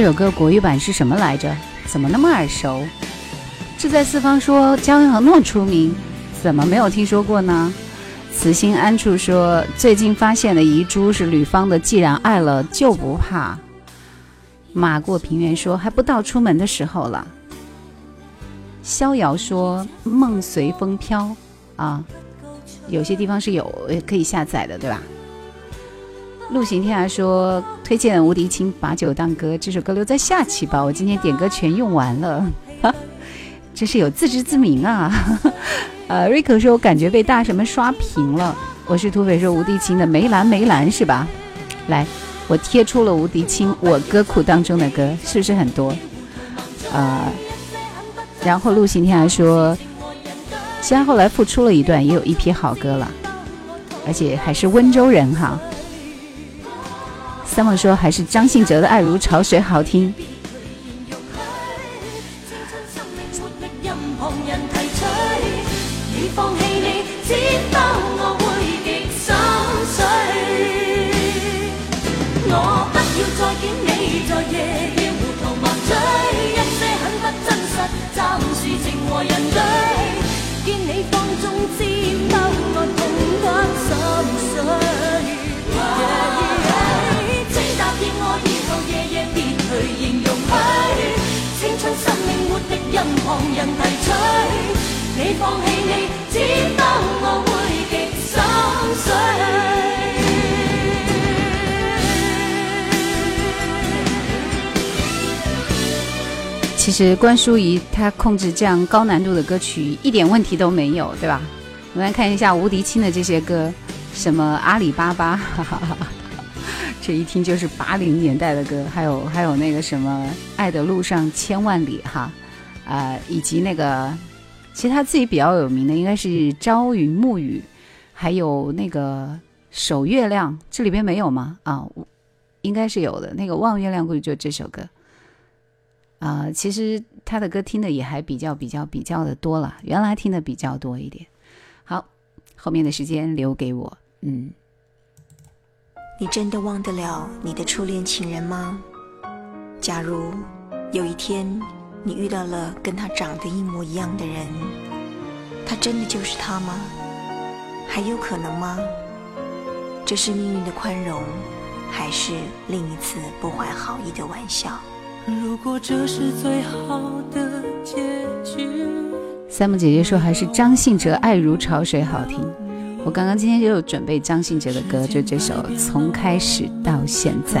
这首歌国语版是什么来着？怎么那么耳熟？志在四方说焦阳那么出名，怎么没有听说过呢？慈心安处说最近发现的遗珠是吕方的《既然爱了就不怕》。马过平原说还不到出门的时候了。逍遥说梦随风飘啊，有些地方是有可以下载的，对吧？陆行天涯说推荐吴迪清《把酒当歌》这首歌留在下期吧，我今天点歌全用完了，哈，真是有自知之明啊。呃，瑞克说我感觉被大神们刷屏了。我是土匪说吴迪清的《梅兰梅兰》是吧？来，我贴出了吴迪清我歌库当中的歌，是不是很多？呃，然后陆行天涯说，虽然后来复出了一段，也有一批好歌了，而且还是温州人哈。三毛说还是张信哲的《爱如潮水》好听。放棄你，知否我會極心碎。其实关淑怡她控制这样高难度的歌曲一点问题都没有，对吧？我们来看一下吴迪清的这些歌，什么阿里巴巴，哈哈哈这一听就是八零年代的歌，还有还有那个什么《爱的路上千万里》哈，呃，以及那个其实他自己比较有名的应该是《朝云暮雨》，还有那个《守月亮》，这里边没有吗？啊，应该是有的。那个《望月亮》估计就这首歌。啊、其实他的歌听的也还比较比较比较的多了，原来听的比较多一点。好，后面的时间留给我。嗯，你真的忘得了你的初恋情人吗？假如有一天你遇到了跟他长得一模一样的人，他真的就是他吗？还有可能吗？这是命运的宽容，还是另一次不怀好意的玩笑？如果这是最好的结局，三木姐姐说还是张信哲《爱如潮水》好听。我刚刚今天就有准备张信哲的歌，就这首《从开始到现在》。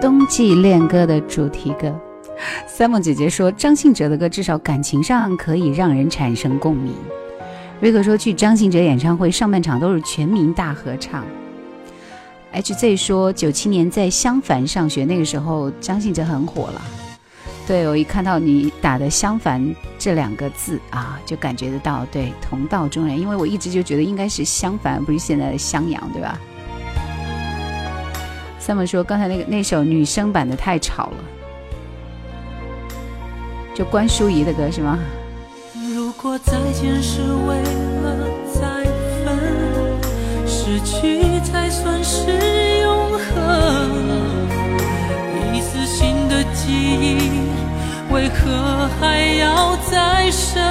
冬季恋歌的主题歌。三梦姐姐说，张信哲的歌至少感情上可以让人产生共鸣。瑞克说，去张信哲演唱会上半场都是全民大合唱。HZ 说，九七年在襄樊上学，那个时候张信哲很火了。对我一看到你打的“襄樊”这两个字啊，就感觉得到对同道中人，因为我一直就觉得应该是襄樊，不是现在的襄阳，对吧？Summer 说刚才那个那首女生版的太吵了，就关淑怡的歌是吗？如果再见是为了再分，失去才算是永恒。一丝新的记忆。为何还要再生？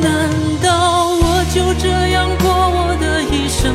难道我就这样过我的一生？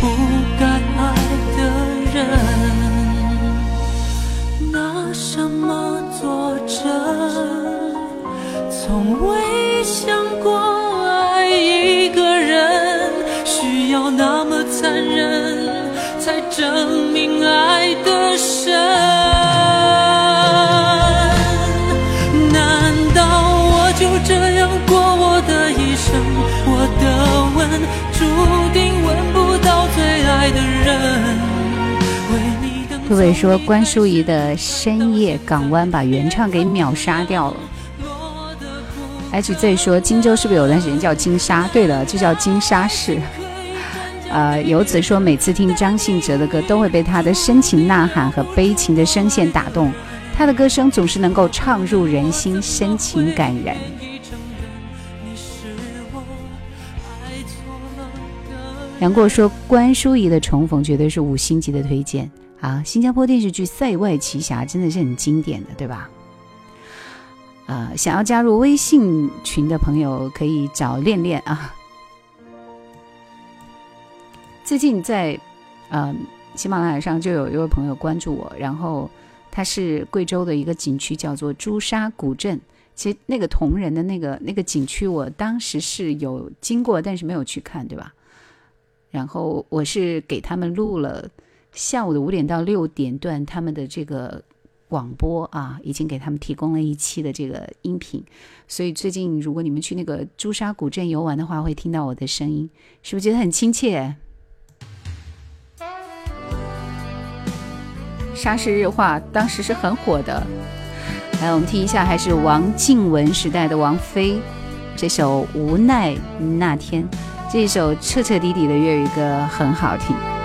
不该爱的人？拿什么作证？从未想过爱一个人需要那么残忍。才证明爱的深。各位说关淑怡的《深夜港湾》把原唱给秒杀掉了。H Z 说荆州是不是有段时间叫金沙？对的，就叫金沙市。呃，游子说，每次听张信哲的歌，都会被他的深情呐喊和悲情的声线打动。他的歌声总是能够唱入人心，深情感人。杨过说，关淑怡的《重逢》绝对是五星级的推荐啊！新加坡电视剧《塞外奇侠》真的是很经典的，对吧？啊，想要加入微信群的朋友可以找练练啊。最近在，嗯，喜马拉雅上就有一位朋友关注我，然后他是贵州的一个景区，叫做朱砂古镇。其实那个铜人的那个那个景区，我当时是有经过，但是没有去看，对吧？然后我是给他们录了下午的五点到六点段他们的这个广播啊，已经给他们提供了一期的这个音频。所以最近如果你们去那个朱砂古镇游玩的话，会听到我的声音，是不是觉得很亲切？沙市日化当时是很火的，来我们听一下，还是王静文时代的王菲这首《无奈那天》，这首彻彻底底的粤语歌很好听。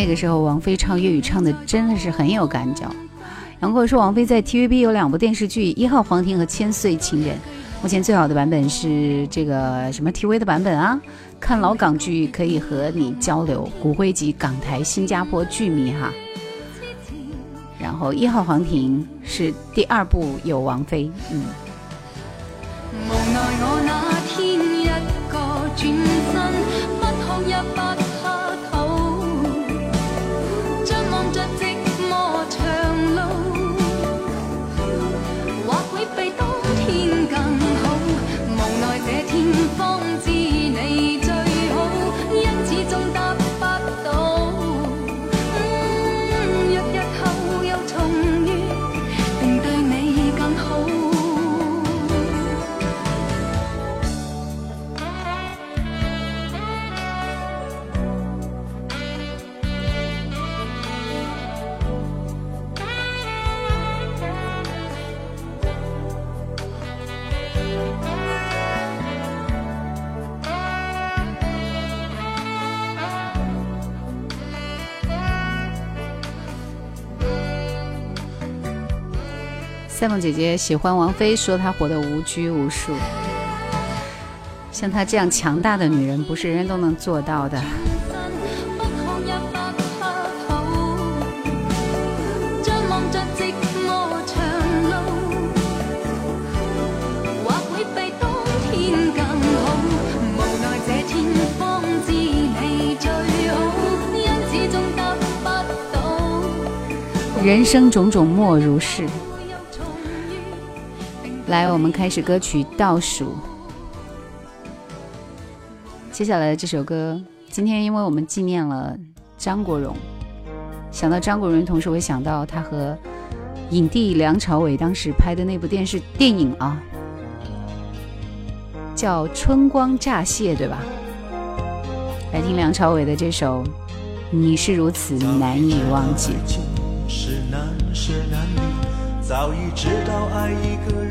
那个时候，王菲唱粤语唱的真的是很有感觉。杨过说，王菲在 TVB 有两部电视剧，《一号皇庭》和《千岁情人》。目前最好的版本是这个什么 TV 的版本啊？看老港剧可以和你交流，骨灰级港台、新加坡剧迷哈。然后《一号皇庭》是第二部有王菲，嗯。赛梦姐姐喜欢王菲，说她活得无拘无束。像她这样强大的女人，不是人人都能做到的。人生种种莫如是。来，我们开始歌曲倒数。接下来的这首歌，今天因为我们纪念了张国荣，想到张国荣，同時會想到他和影帝梁朝伟当时拍的那部电视电影啊，叫《春光乍泄》，对吧？来听梁朝伟的这首《你是如此难以忘记》。早已知道爱一个人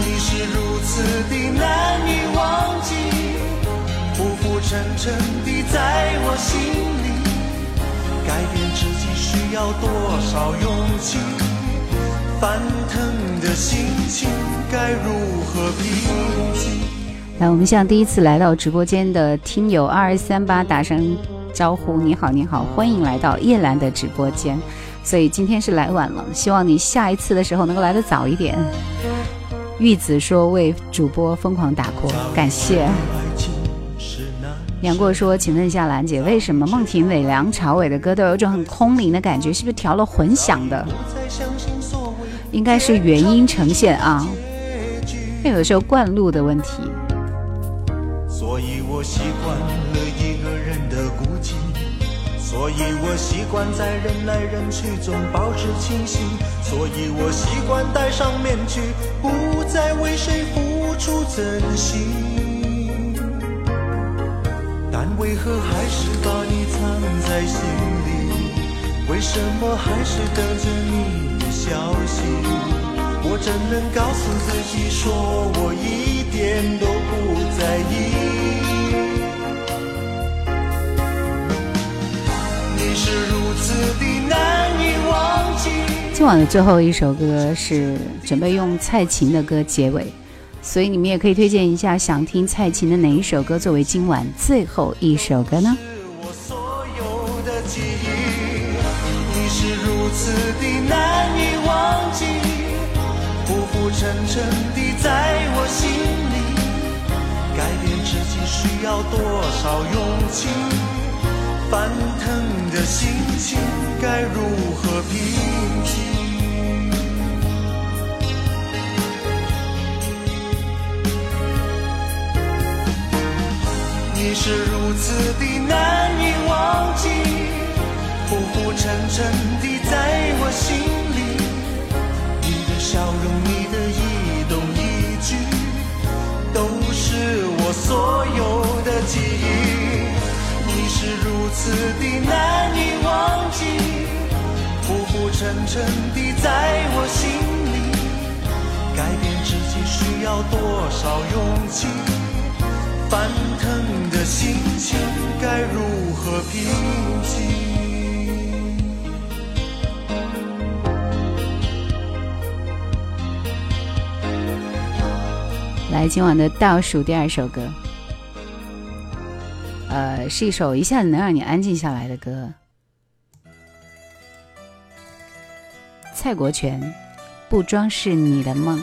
你是如此的难以忘记，浮浮沉沉的在我心里。改变自己需要多少勇气？翻腾的心情该如何平静？来，我们向第一次来到直播间的听友二二三八打声招呼，你好，你好，欢迎来到叶兰的直播间。所以今天是来晚了，希望你下一次的时候能够来得早一点。玉子说为主播疯狂打 call，感谢。杨过说，请问一下兰姐，为什么孟庭苇、梁朝伟的歌都有一种很空灵的感觉？是不是调了混响的？应该是原音呈现啊，那有时候灌录的问题。所以我习惯所以我习惯在人来人去中保持清醒，所以我习惯戴上面具，不再为谁付出真心。但为何还是把你藏在心里？为什么还是等着你的消息？我怎能告诉自己，说我一点都不在意？今晚的最后一首歌是准备用蔡琴的歌结尾，所以你们也可以推荐一下想听蔡琴的哪一首歌作为今晚最后一首歌呢？是我所有的记忆，你是如此的难以忘记，浮浮沉在我心里，改变自己需要多少勇气？的心情该如何平静？你是如此的难以忘记，浮浮沉沉地在我心里。你的笑容，你的一动一举，都是我所有的记忆。是如此的难以忘记，浮浮沉沉的在我心里。改变自己需要多少勇气？翻腾的心情该如何平静？来，今晚的倒数第二首歌，呃，是一首一下子能让你安静下来的歌。蔡国权，《不装饰你的梦》。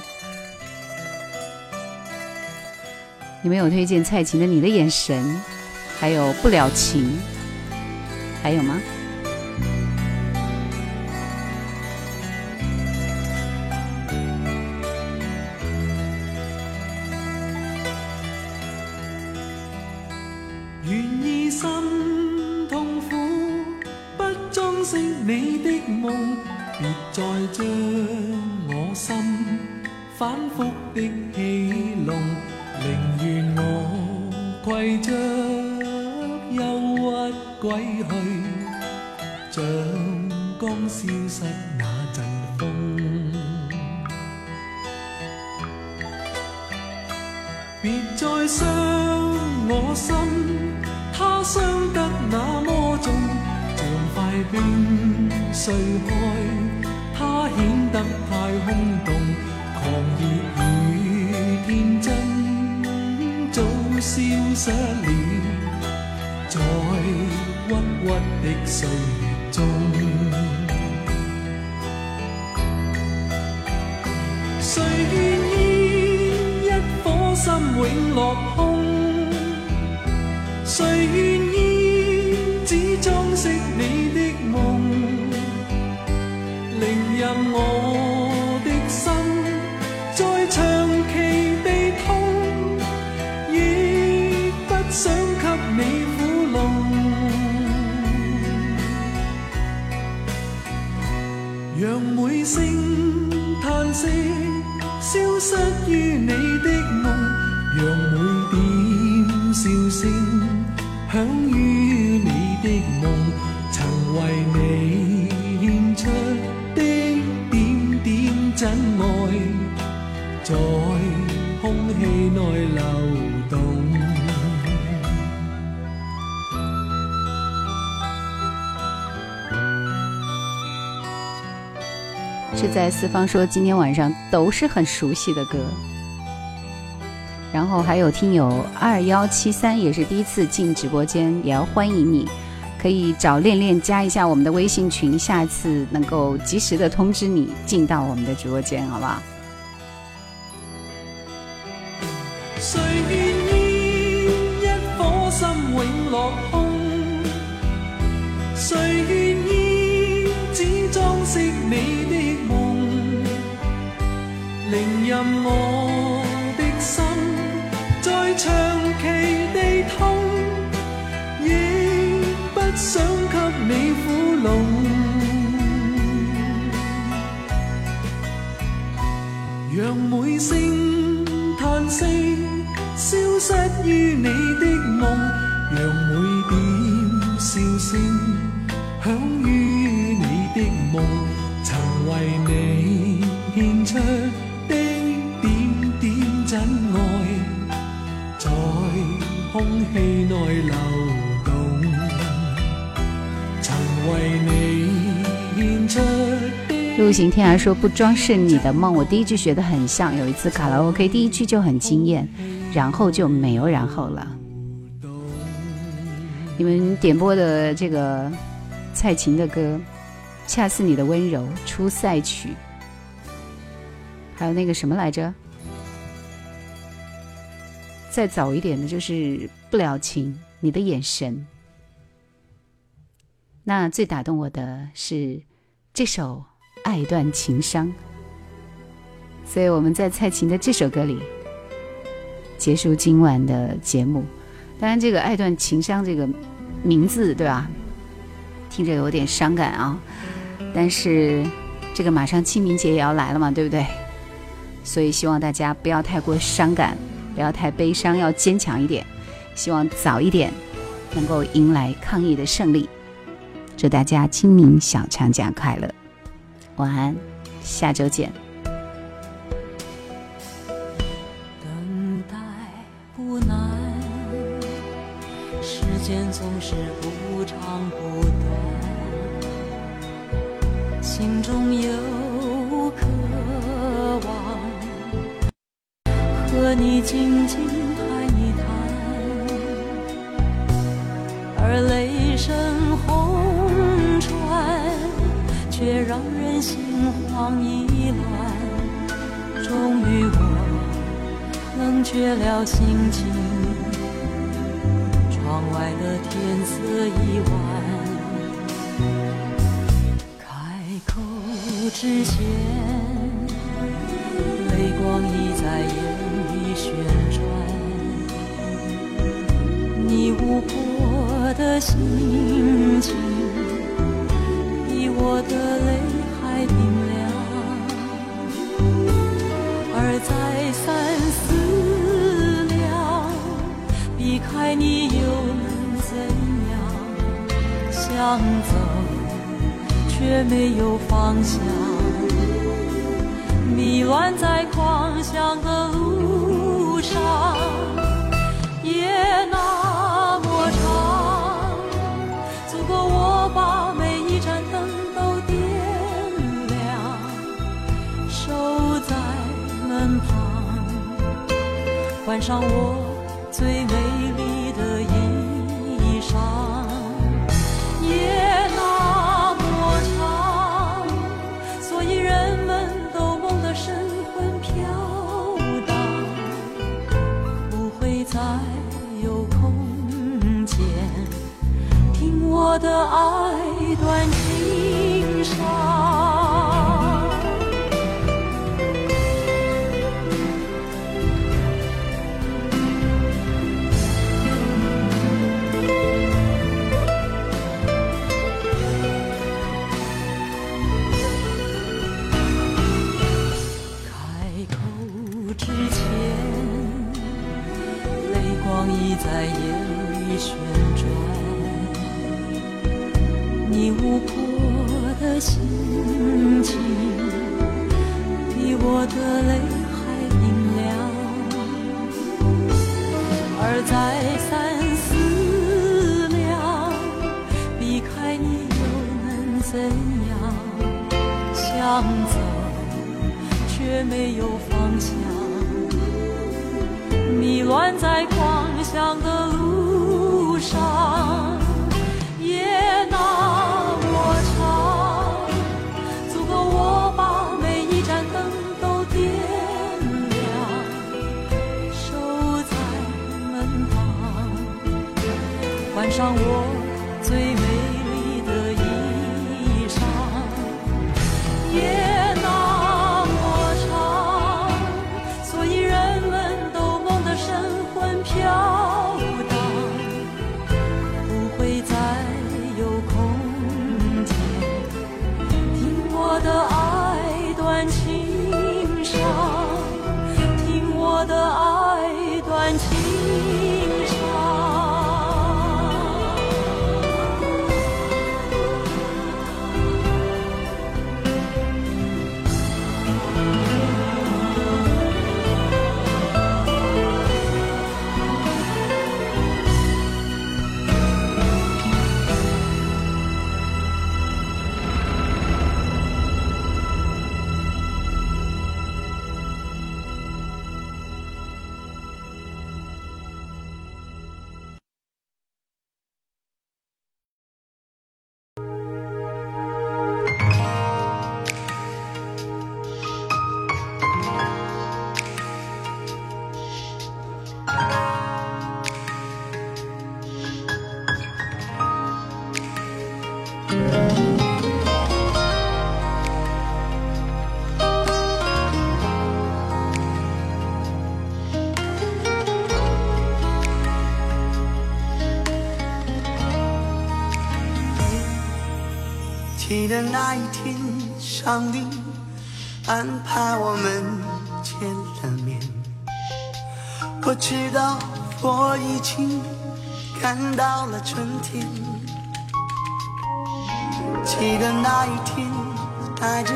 你们有推荐蔡琴的《你的眼神》，还有《不了情》，还有吗？再将我心反复的起弄，宁愿我攜着忧郁归去，像刚消失那阵风。别再伤我心，它伤得那么重，像块冰碎开，它显得太空洞，狂热与天真早消失了，在鬱鬱的岁月中。谁愿意一颗心永落空？谁愿意只装饰你的？任我的心再长期地痛，亦不想给你苦弄。让每声叹息消失于你的梦，让每点笑声响于你的梦，曾为你空气内流动。是在四方说今天晚上都是很熟悉的歌。然后还有听友二幺七三也是第一次进直播间，也要欢迎你，可以找恋恋加一下我们的微信群，下次能够及时的通知你进到我们的直播间，好不好？你苦惱。讓每聲嘆息消失於你的夢，讓每點笑聲響於你的夢，曾為你獻出的。陆行天儿说不装饰你的梦，我第一句学的很像，有一次卡拉 OK 第一句就很惊艳，然后就没有然后了。你们点播的这个蔡琴的歌《恰似你的温柔》出赛曲，还有那个什么来着？再早一点的就是《不了情》，你的眼神。那最打动我的是这首。爱断情伤，所以我们在蔡琴的这首歌里结束今晚的节目。当然，这个“爱断情伤”这个名字，对吧？听着有点伤感啊。但是，这个马上清明节也要来了嘛，对不对？所以，希望大家不要太过伤感，不要太悲伤，要坚强一点。希望早一点能够迎来抗疫的胜利。祝大家清明小长假快乐！晚安，下周见。等待不难，时间总是不长不短，心中有渴望，和你静静谈一谈，而雷声却让人心慌意乱。终于我冷却了心情，窗外的天色已晚。开口之前，泪光已在眼里旋转。你无波的心情，我的泪还冰凉。而再三思量，避开你又能怎样？想走却没有方向，迷乱在狂想的路上，夜换上我最美丽的衣裳。夜那么长，所以人们都梦得神魂飘荡，不会再有空间听我的爱断情伤。心情，比我的泪还冰凉。而再三思量，避开你又能怎样？想走。却没有方向，迷乱在狂想的路上。上我记得那一天，上帝安排我们见了面。我知道我已经看到了春天。记得那一天，带着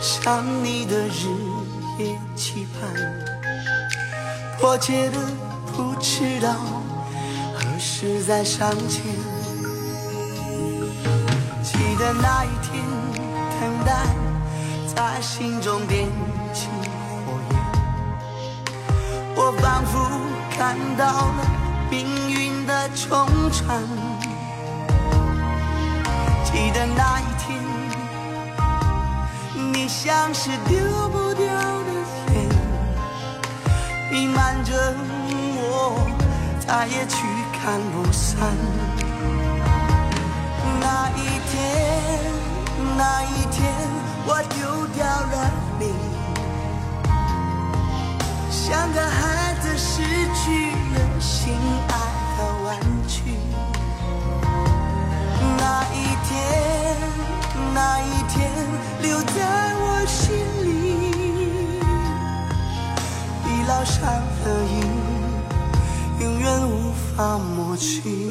想你的日夜期盼，迫切的不知道何时再相见。的那一天，等待在心中点起火焰，我仿佛看到了命运的冲传。记得那一天，你像是丢不掉的烟，弥漫着我，再也驱赶不散。那一天，那一天，我丢掉了你，像个孩子失去了心爱的玩具。那一天，那一天，留在我心里，已烙上了印，永远无法抹去。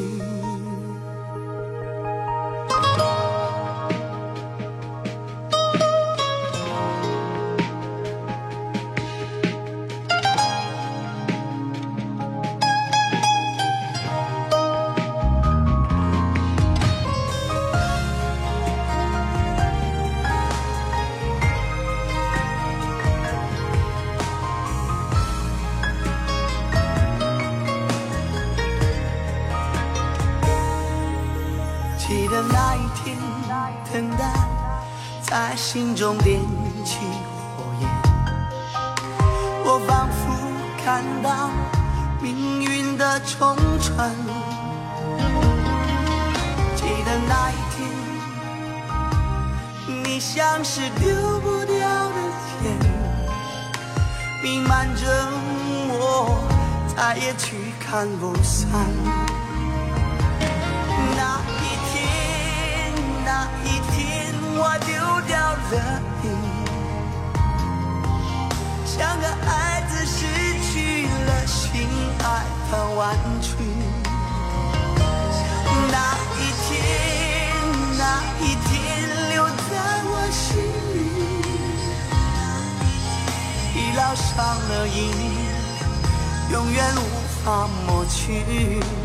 是丢不掉的烟，弥漫着我，再也驱赶不散。那一天，那一天，我丢掉了你，像个孩子失去了心爱的玩具。上了瘾，永远无法抹去。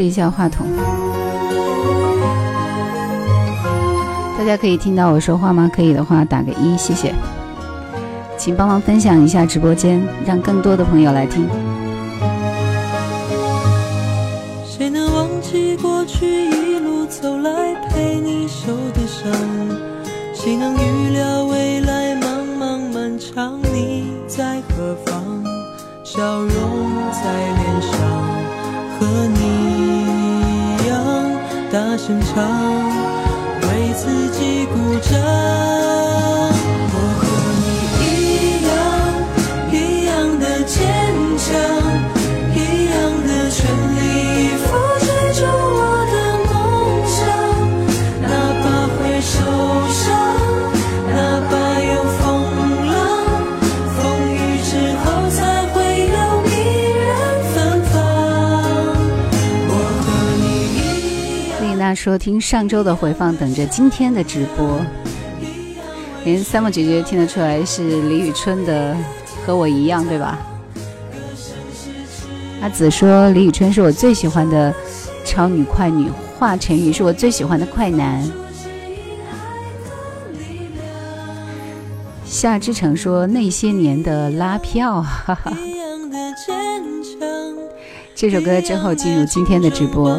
试一下话筒。大家可以听到我说话吗？可以的话打个一，谢谢。请帮忙分享一下直播间，让更多的朋友来听。一样。丽娜说听上周的回放，等着今天的直播。连三木姐姐听得出来是李宇春的《和我一样》，对吧？阿紫说李宇春是我最喜欢的超女快女，华晨宇是我最喜欢的快男。夏之城说那些年的拉票，哈哈。这首歌之后进入今天的直播。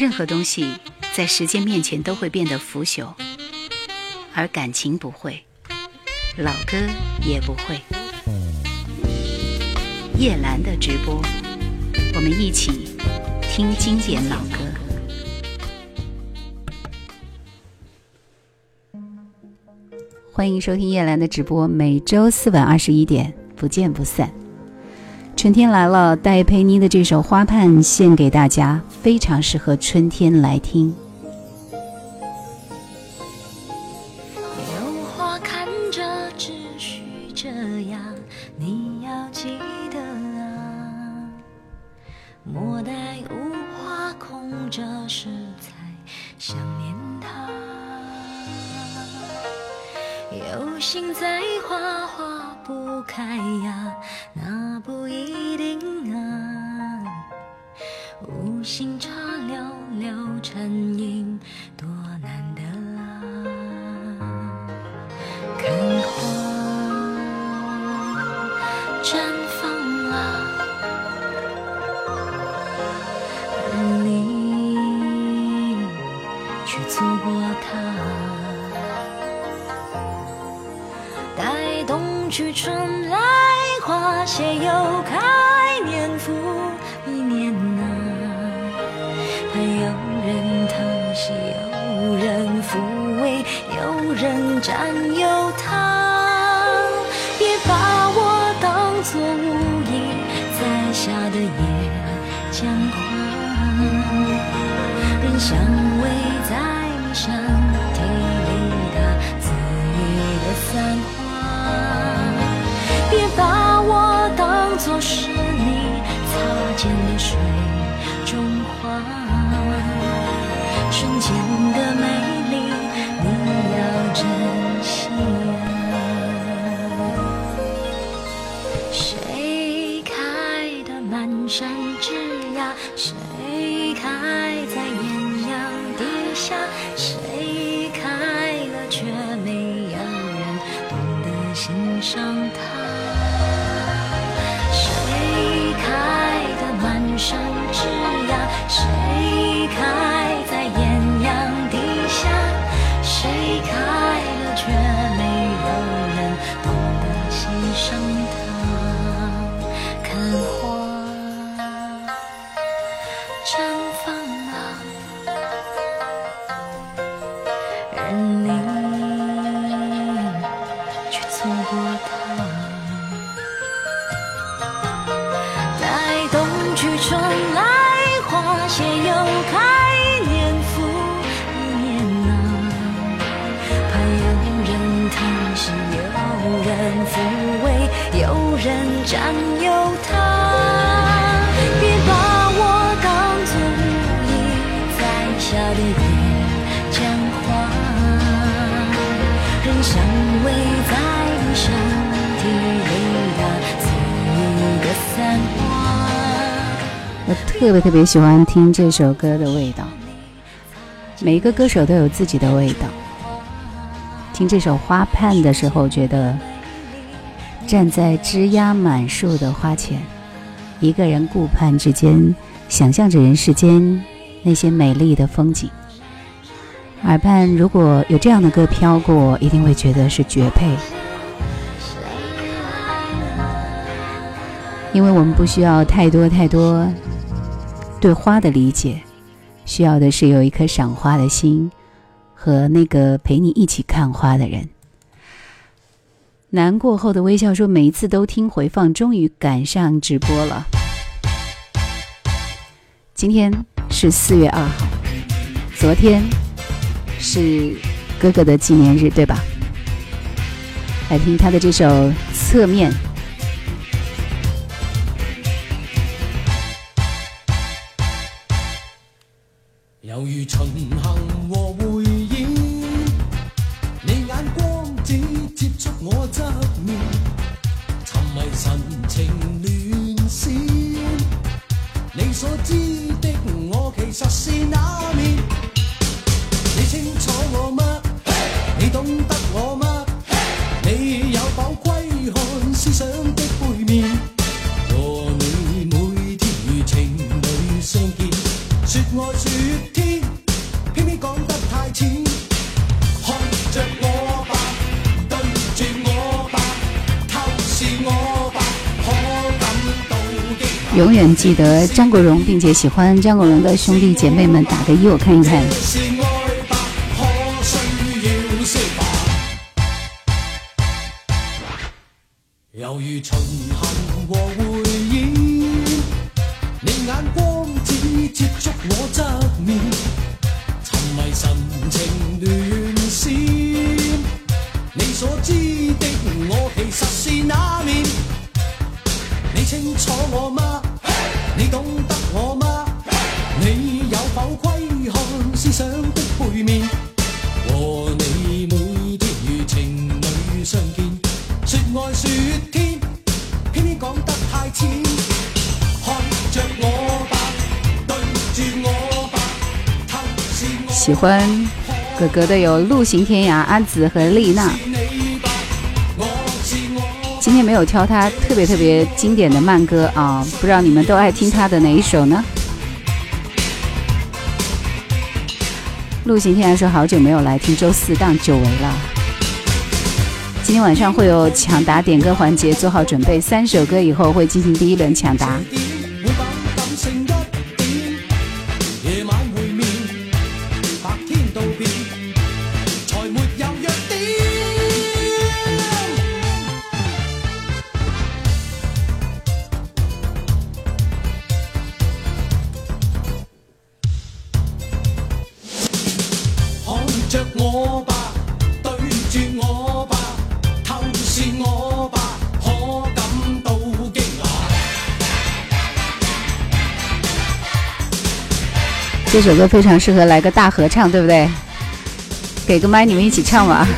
任何东西在时间面前都会变得腐朽，而感情不会，老歌也不会。叶兰的直播，我们一起听经典老歌。欢迎收听叶兰的直播，每周四晚二十一点不见不散。春天来了，戴佩妮的这首《花畔》献给大家，非常适合春天来听。有花看着，只需这样，你要记得啊。莫待无花空折时才想念他。有心栽花花不开呀，无心插寥寥蝉影，多难得啊。看花绽放啊，而你却错过它。待冬去春来，花谢又开，年复人占有它。别把我当作无意栽下的野姜花，人香味在你身体里的恣意的散花。别把我当作是你擦肩的水中花，瞬间的美特别特别喜欢听这首歌的味道，每一个歌手都有自己的味道。听这首《花畔》的时候，觉得站在枝桠满树的花前，一个人顾盼之间，想象着人世间那些美丽的风景。耳畔如果有这样的歌飘过，一定会觉得是绝配，因为我们不需要太多太多对花的理解，需要的是有一颗赏花的心和那个陪你一起看花的人。难过后的微笑说：“每一次都听回放，终于赶上直播了。今天是四月二号，昨天是哥哥的纪念日，对吧？来听他的这首《侧面》。”犹如巡行和回演，你眼光只接触我侧面，沉迷神情亂閃。你所知的我其实是那面，你清楚我吗？你懂得我吗？你有否窥看思想的背面？和你每天如情侣相见，说爱说永远记得张国荣，并且喜欢张国荣的兄弟姐妹们，打个一我看一看。是愛吧，可需要釋吧。猶如清楚我嗎？你懂得我嗎？你有否窺看思想的背面？和你每天如情侶相見，說愛說天，偏偏講得太淺。看着我吧，對住我吧，透視我喜欢哥哥的有陆行天涯、阿紫和丽娜。今天没有挑他特别特别经典的慢歌啊，不知道你们都爱听他的哪一首呢？陆行天涯说好久没有来听周四档久违了。今天晚上会有抢答点歌环节，做好准备，三首歌以后会进行第一轮抢答。这首歌非常适合来个大合唱，对不对？给个麦，你们一起唱。吧，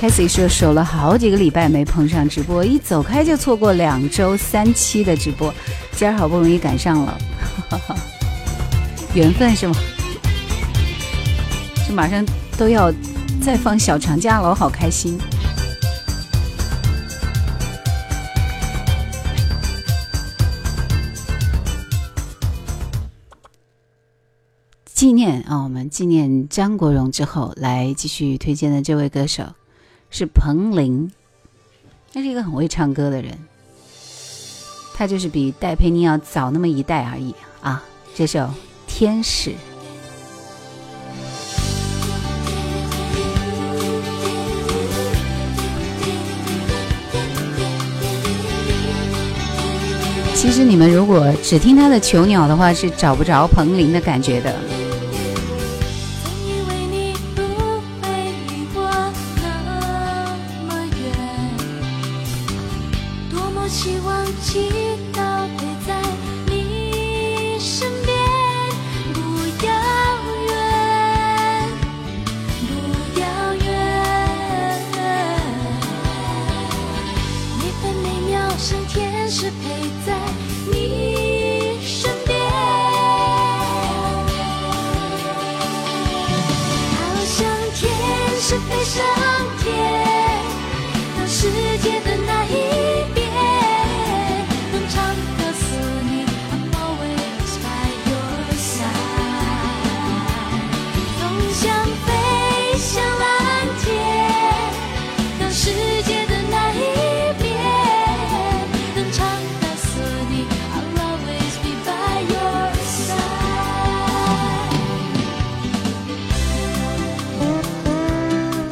凯 a 说守了好几个礼拜没碰上直播，一走开就错过两周三期的直播，今儿好不容易赶上了，缘分是吗？这马上都要再放小长假了，我好开心。纪念啊，我们纪念张国荣之后，来继续推荐的这位歌手。是彭羚，他是一个很会唱歌的人，他就是比戴佩妮要早那么一代而已啊。这首《天使》，其实你们如果只听他的《囚鸟》的话，是找不着彭羚的感觉的。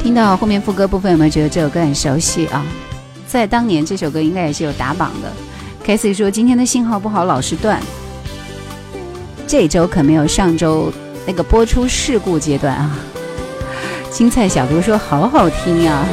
听到后面副歌部分，有没有觉得这首歌很熟悉啊？在当年，这首歌应该也是有打榜的。Casey 说今天的信号不好，老是断。这周可没有上周那个播出事故阶段啊。青菜小毒说好好听呀、啊。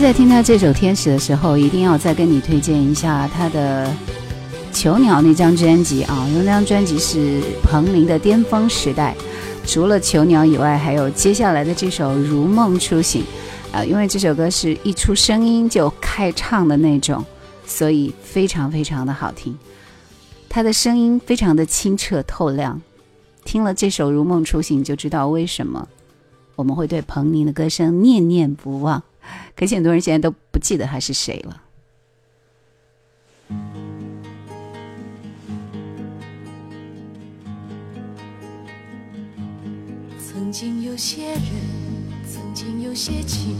在听他这首《天使》的时候，一定要再跟你推荐一下他的《囚鸟》那张专辑啊，因为那张专辑是彭羚的巅峰时代。除了《囚鸟》以外，还有接下来的这首《如梦初醒》啊，因为这首歌是一出声音就开唱的那种，所以非常非常的好听。他的声音非常的清澈透亮，听了这首《如梦初醒》，就知道为什么我们会对彭羚的歌声念念不忘。可惜很多人现在都不记得他是谁了。曾经有些人，曾经有些情，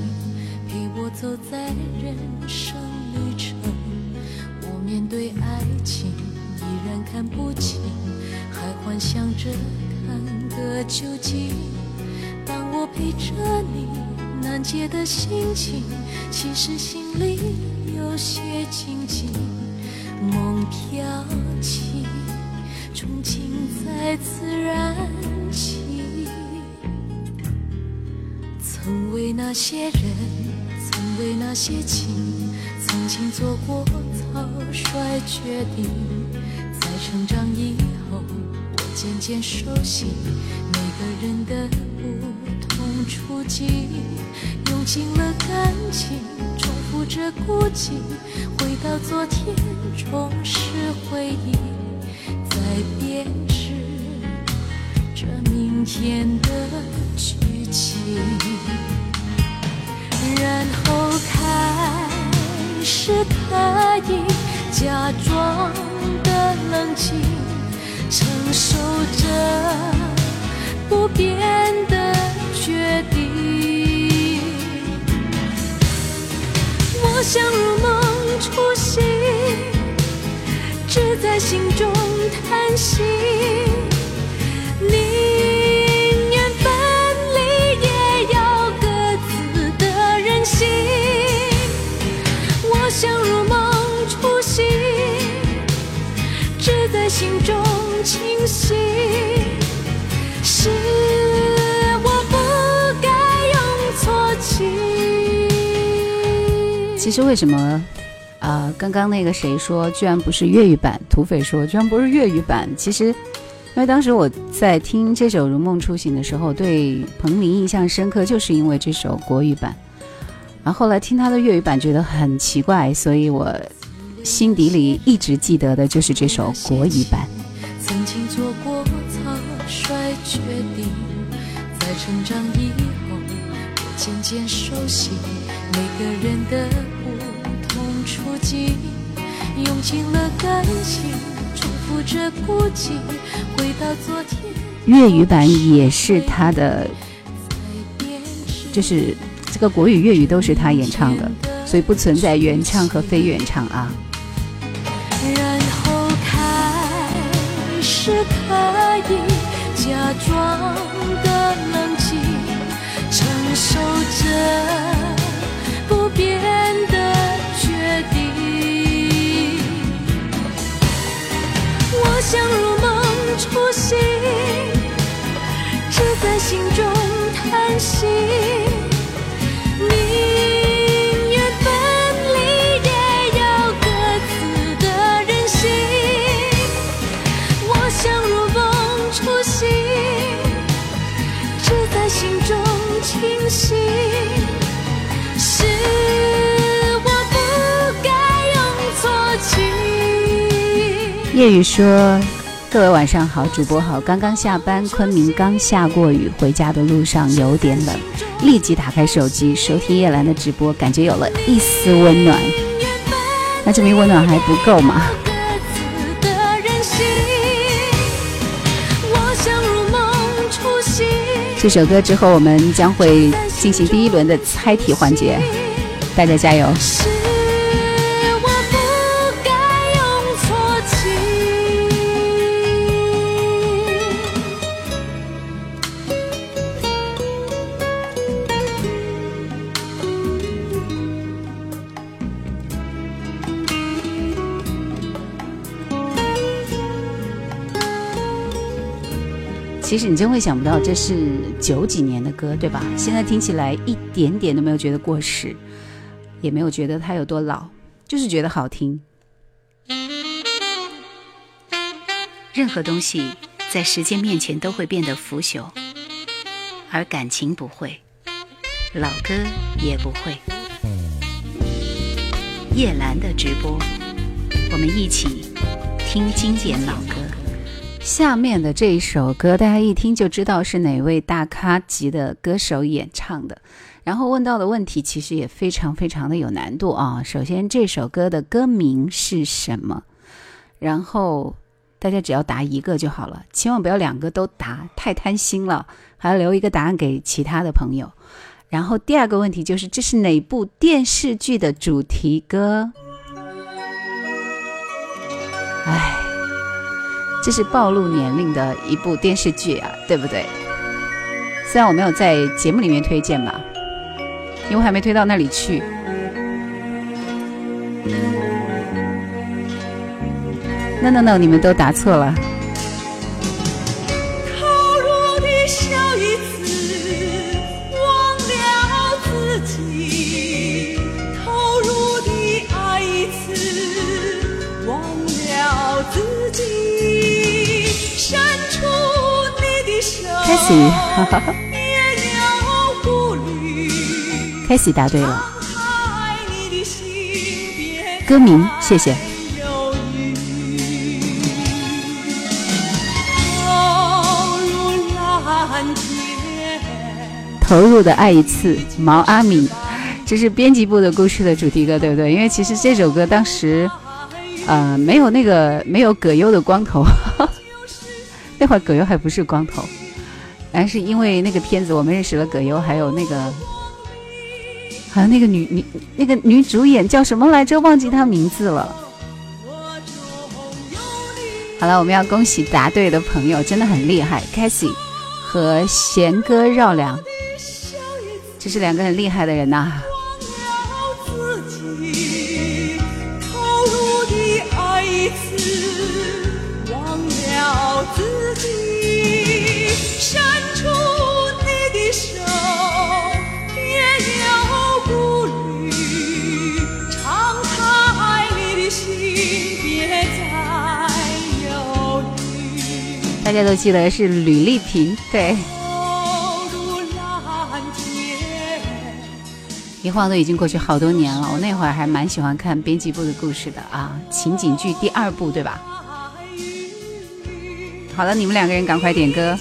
陪我走在人生旅程。我面对爱情依然看不清，还幻想着看个究竟。当我陪着你难解的心情，其实心里有些惊悸。梦飘起，憧憬再次燃起。曾为那些人，曾为那些情，曾经做过草率决定。在成长以后，我渐渐熟悉每个人的不己，用尽了感情，重复着孤寂，回到昨天，重拾回忆，再编织这明天的剧情。然后开始可以，假装的冷静，承受着不变的决定。想如梦初醒，只在心中叹息。宁愿分离，也要各自的人行。我想如梦初醒，只在心中清晰。其实为什么？啊、刚刚那个谁说，居然不是粤语版？土匪说，居然不是粤语版。其实，因为当时我在听这首《如梦初醒》的时候，对彭羚印象深刻，就是因为这首国语版。然后后来听他的粤语版，觉得很奇怪，所以我心底里一直记得的就是这首国语版。曾经做过草率决定，在成长以后，我渐渐熟悉每个人的用尽了感情，重复着孤寂，回到昨天。粤语版也是他的，就是这个国语、粤语都是他演唱的，所以不存在原唱和非原唱啊。然后开始可以假装的冷静，承受着不变想如梦初醒，只在心中叹息。你夜雨说：“各位晚上好，主播好，刚刚下班，昆明刚下过雨，回家的路上有点冷，立即打开手机收听叶兰的直播，感觉有了一丝温暖。那证明温暖还不够吗？这首歌之后，我们将会进行第一轮的猜题环节，大家加油！其实你真会想不到，这是九几年的歌，对吧？现在听起来一点点都没有觉得过时，也没有觉得它有多老，就是觉得好听。任何东西在时间面前都会变得腐朽，而感情不会，老歌也不会。叶兰的直播，我们一起听经典老歌。下面的这一首歌，大家一听就知道是哪位大咖级的歌手演唱的。然后问到的问题其实也非常非常的有难度啊。首先，这首歌的歌名是什么？然后大家只要答一个就好了，千万不要两个都答，太贪心了，还要留一个答案给其他的朋友。然后第二个问题就是，这是哪部电视剧的主题歌？唉。这是暴露年龄的一部电视剧啊，对不对？虽然我没有在节目里面推荐吧，因为还没推到那里去。No No No，你们都答错了。开始，哈哈哈。别有顾虑。开始答对了，歌名谢谢。投入蓝天。投入的爱一次，毛阿敏，这是编辑部的故事的主题歌，对不对？因为其实这首歌当时，呃，没有那个没有葛优的光头，那会儿葛优还不是光头，还是因为那个片子我们认识了葛优，还有那个，还有那个女女那个女主演叫什么来着？忘记她名字了。好了，我们要恭喜答对的朋友，真的很厉害，Casey 和贤哥绕梁，这是两个很厉害的人呐、家都记得是吕丽萍，对。一晃都已经过去好多年了。我那会儿还蛮喜欢看编辑部的故事的啊，情景剧第二部对吧？好了，你们两个人赶快点歌。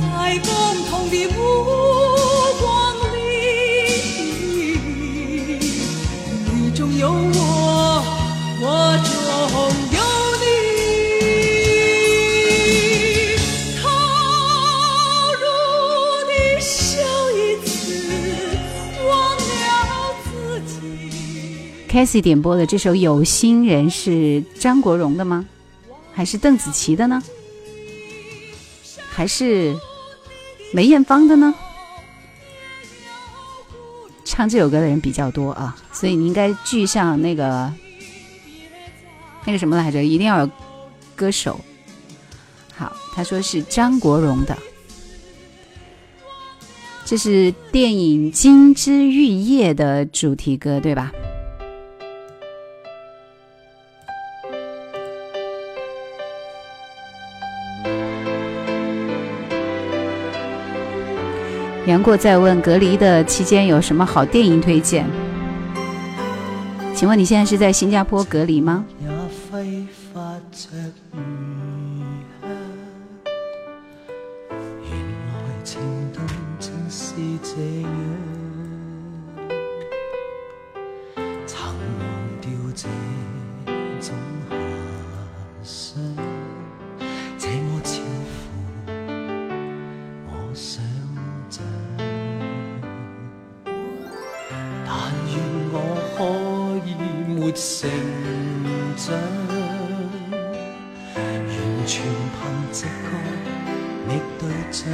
在共同的目光里，你中有我，我中 c a s i e 点播的这首《有心人》是张国荣的吗？还是邓紫棋的呢？还是梅艳芳的呢？唱这首歌的人比较多啊，所以你应该具上那个那个什么来着，一定要有歌手。好，他说是张国荣的，这是电影《金枝玉叶》的主题歌，对吧？杨过在问隔离的期间有什么好电影推荐？请问你现在是在新加坡隔离吗？也揮發着餘香。原來情動正是這樣，曾忘掉这成长，完全凭直觉觅对象，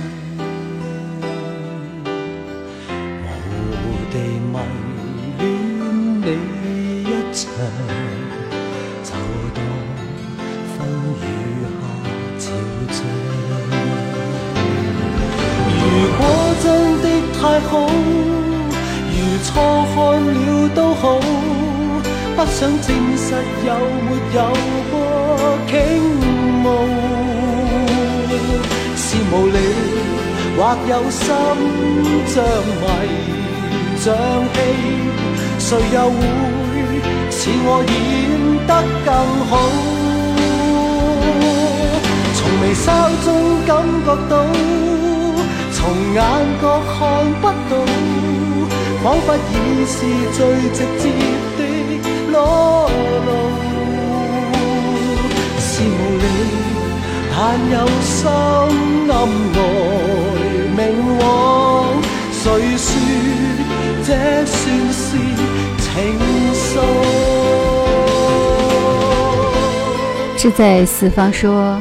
无地迷恋你一场，就当风雨下潮涨。如果真的太好，如错看了都好，想证实有没有过倾慕，是无理或有心像迷像戏，谁又会似我演得更好？从眉梢中感觉到，从眼角看不到，仿佛已是最直接是无理，但有心暗来明往，谁说这算是情愫？志在四方说，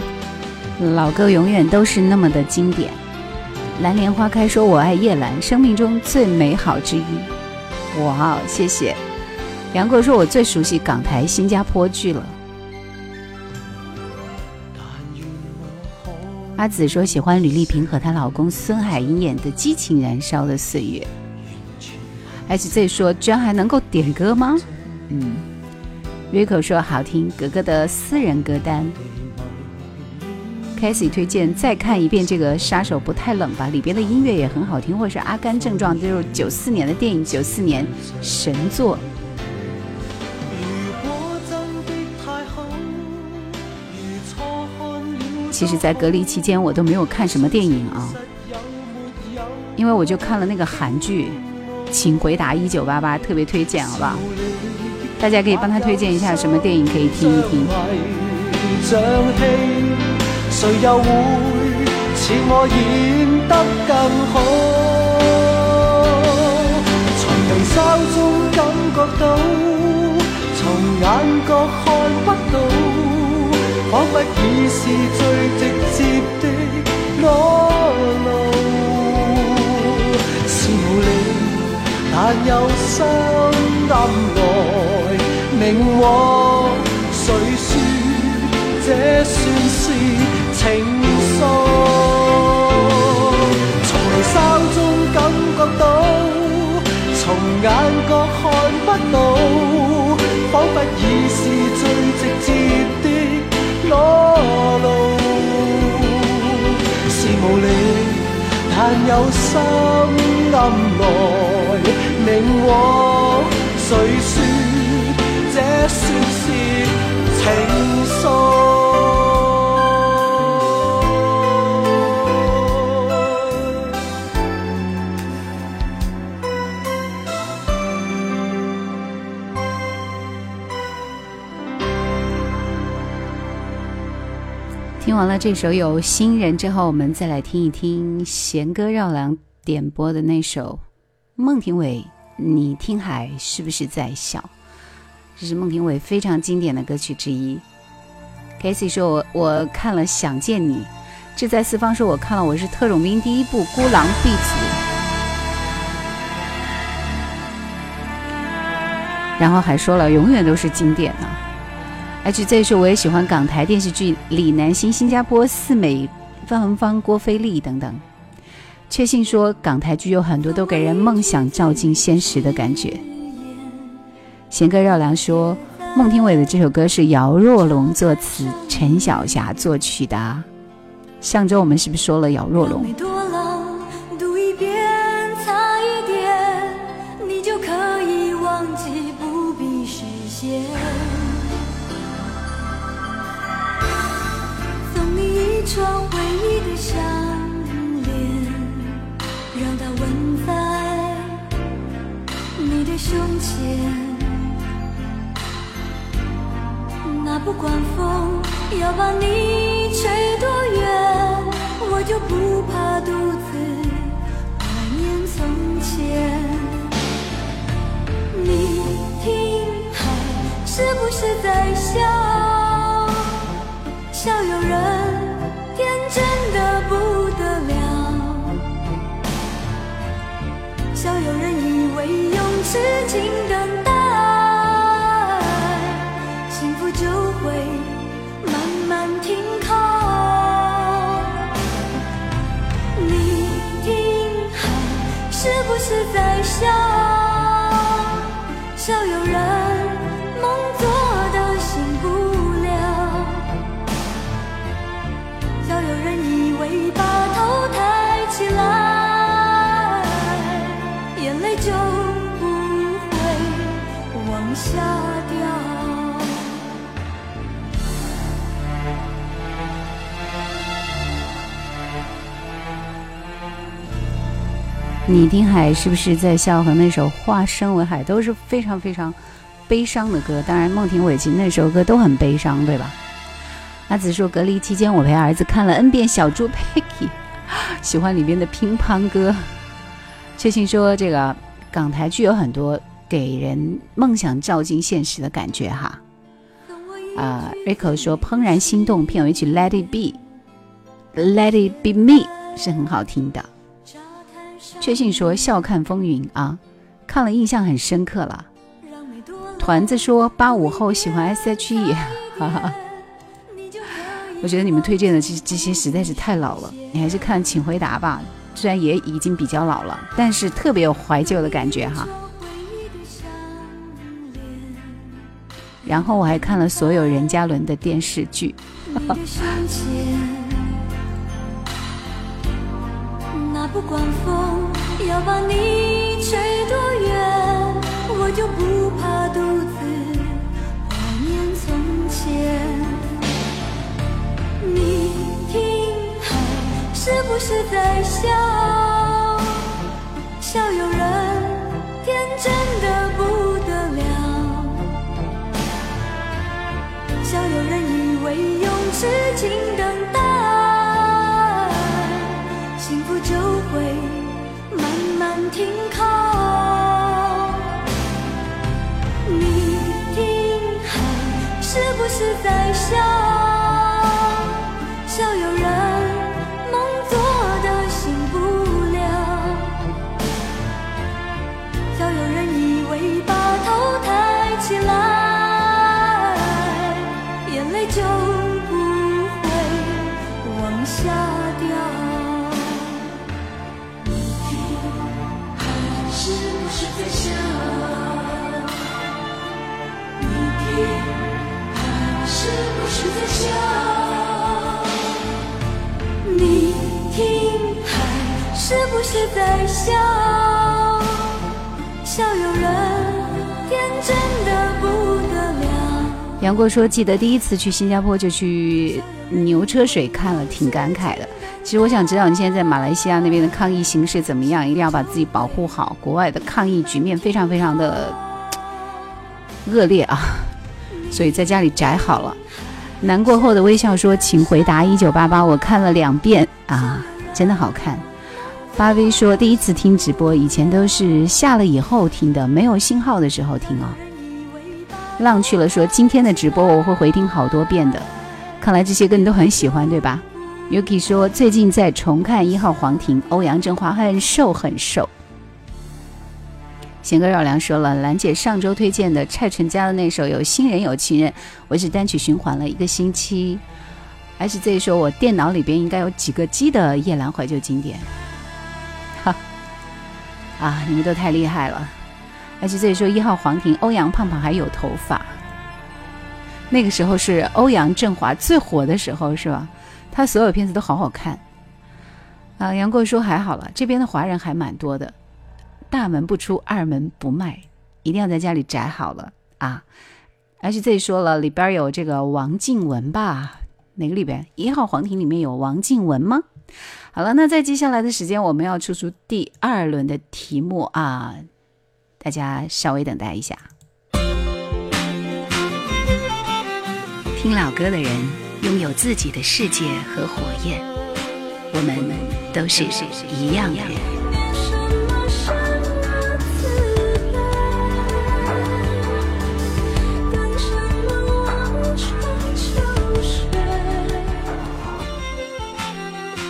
老歌永远都是那么的经典。蓝莲花开说：“我爱夜兰，生命中最美好之一。”哇，谢谢。杨过说：“我最熟悉港台、新加坡剧了。”阿紫说：“喜欢吕丽萍和她老公孙海英演的《激情燃烧的岁月》。”H Z 说：“居然还能够点歌吗？”嗯。Rico 说：“好听，格格的私人歌单。” k a s e y 推荐再看一遍这个《杀手不太冷》吧，里边的音乐也很好听，或者是《阿甘正传》，就是九四年的电影，九四年神作。其实，在隔离期间，我都没有看什么电影啊，因为我就看了那个韩剧《请回答一九八八》，特别推荐，好不好？大家可以帮他推荐一下什么电影可以听一听。谁又会似我演得更好？从微笑中感觉到，仿佛已是最直接的裸露。是无力，但有心暗来明往，谁说这算是？情愫，从微笑中感觉到，从眼角看不到，仿佛已是最直接的裸露。是无理，但有心暗来明往，谁说听完了这首有新人之后，我们再来听一听弦歌绕梁点播的那首孟庭苇。你听海是不是在笑？这是孟庭苇非常经典的歌曲之一。k a s e y 说：“我我看了《想见你》。”志在四方说：“我看了《我是特种兵》第一部《孤狼弟子》。”然后还说了：“永远都是经典呢。” H Z 说我也喜欢港台电视剧李南星、新加坡四美、范文芳、郭菲丽等等。确信说港台剧有很多都给人梦想照进现实的感觉。弦歌绕梁说孟庭苇的这首歌是姚若龙作词、陈小霞作曲的。上周我们是不是说了姚若龙？双回忆的项链，让它吻在你的胸前。那不管风要把你吹多远，我就不怕独自怀念从前。你听海是不是在笑笑？有人。痴情等待，幸福就会慢慢停靠。你听海是不是在？笑你听海是不是在笑？和那首《化身为海》都是非常非常悲伤的歌。当然，孟庭苇其实那首歌都很悲伤，对吧？阿紫说，隔离期间我陪儿子看了 N 遍《小猪佩奇》，喜欢里面的乒乓歌。确信说，这个港台剧有很多给人梦想照进现实的感觉哈。啊、r i c o 说，《怦然心动》片尾曲《Let It Be》，Let It Be Me 是很好听的。确信说笑看风云啊，看了印象很深刻了。团子说八五后喜欢 S.H.E，哈哈。我觉得你们推荐的这这些实在是太老了，你还是看《请回答》吧，虽然也已经比较老了，但是特别有怀旧的感觉哈。然后我还看了所有任嘉伦的电视剧，你的不管风要把你吹多远，我就不怕独自怀念从前。你听海是不是在笑？笑有人天真的不得了。笑有人以为用痴情等待，停靠。你听海是不是在笑？在笑？笑有人天真的不得了。杨过说：“记得第一次去新加坡就去牛车水看了，挺感慨的。其实我想知道你现在在马来西亚那边的抗疫形势怎么样，一定要把自己保护好。国外的抗疫局面非常非常的恶劣啊，所以在家里宅好了。”难过后的微笑说：“请回答一九八八，我看了两遍啊，真的好看。”巴威说：“第一次听直播，以前都是下了以后听的，没有信号的时候听哦。”浪去了说：“今天的直播我会回听好多遍的，看来这些歌你都很喜欢，对吧？”Yuki 说：“最近在重看一号皇庭，欧阳震华很瘦很瘦。”贤哥绕梁说了，兰姐上周推荐的蔡淳佳的那首《有新人有情人》，我是单曲循环了一个星期。还是这说，我电脑里边应该有几个 G 的夜兰怀旧经典。啊，你们都太厉害了！而且这里说一号皇庭，欧阳胖胖还有头发。那个时候是欧阳震华最火的时候，是吧？他所有片子都好好看。啊，杨过说还好了，这边的华人还蛮多的。大门不出，二门不迈，一定要在家里宅好了啊！而且这里说了，里边有这个王静文吧？哪个里边？一号皇庭里面有王静文吗？好了，那在接下来的时间，我们要出出第二轮的题目啊，大家稍微等待一下。听老歌的人拥有自己的世界和火焰，我们都是一样的人。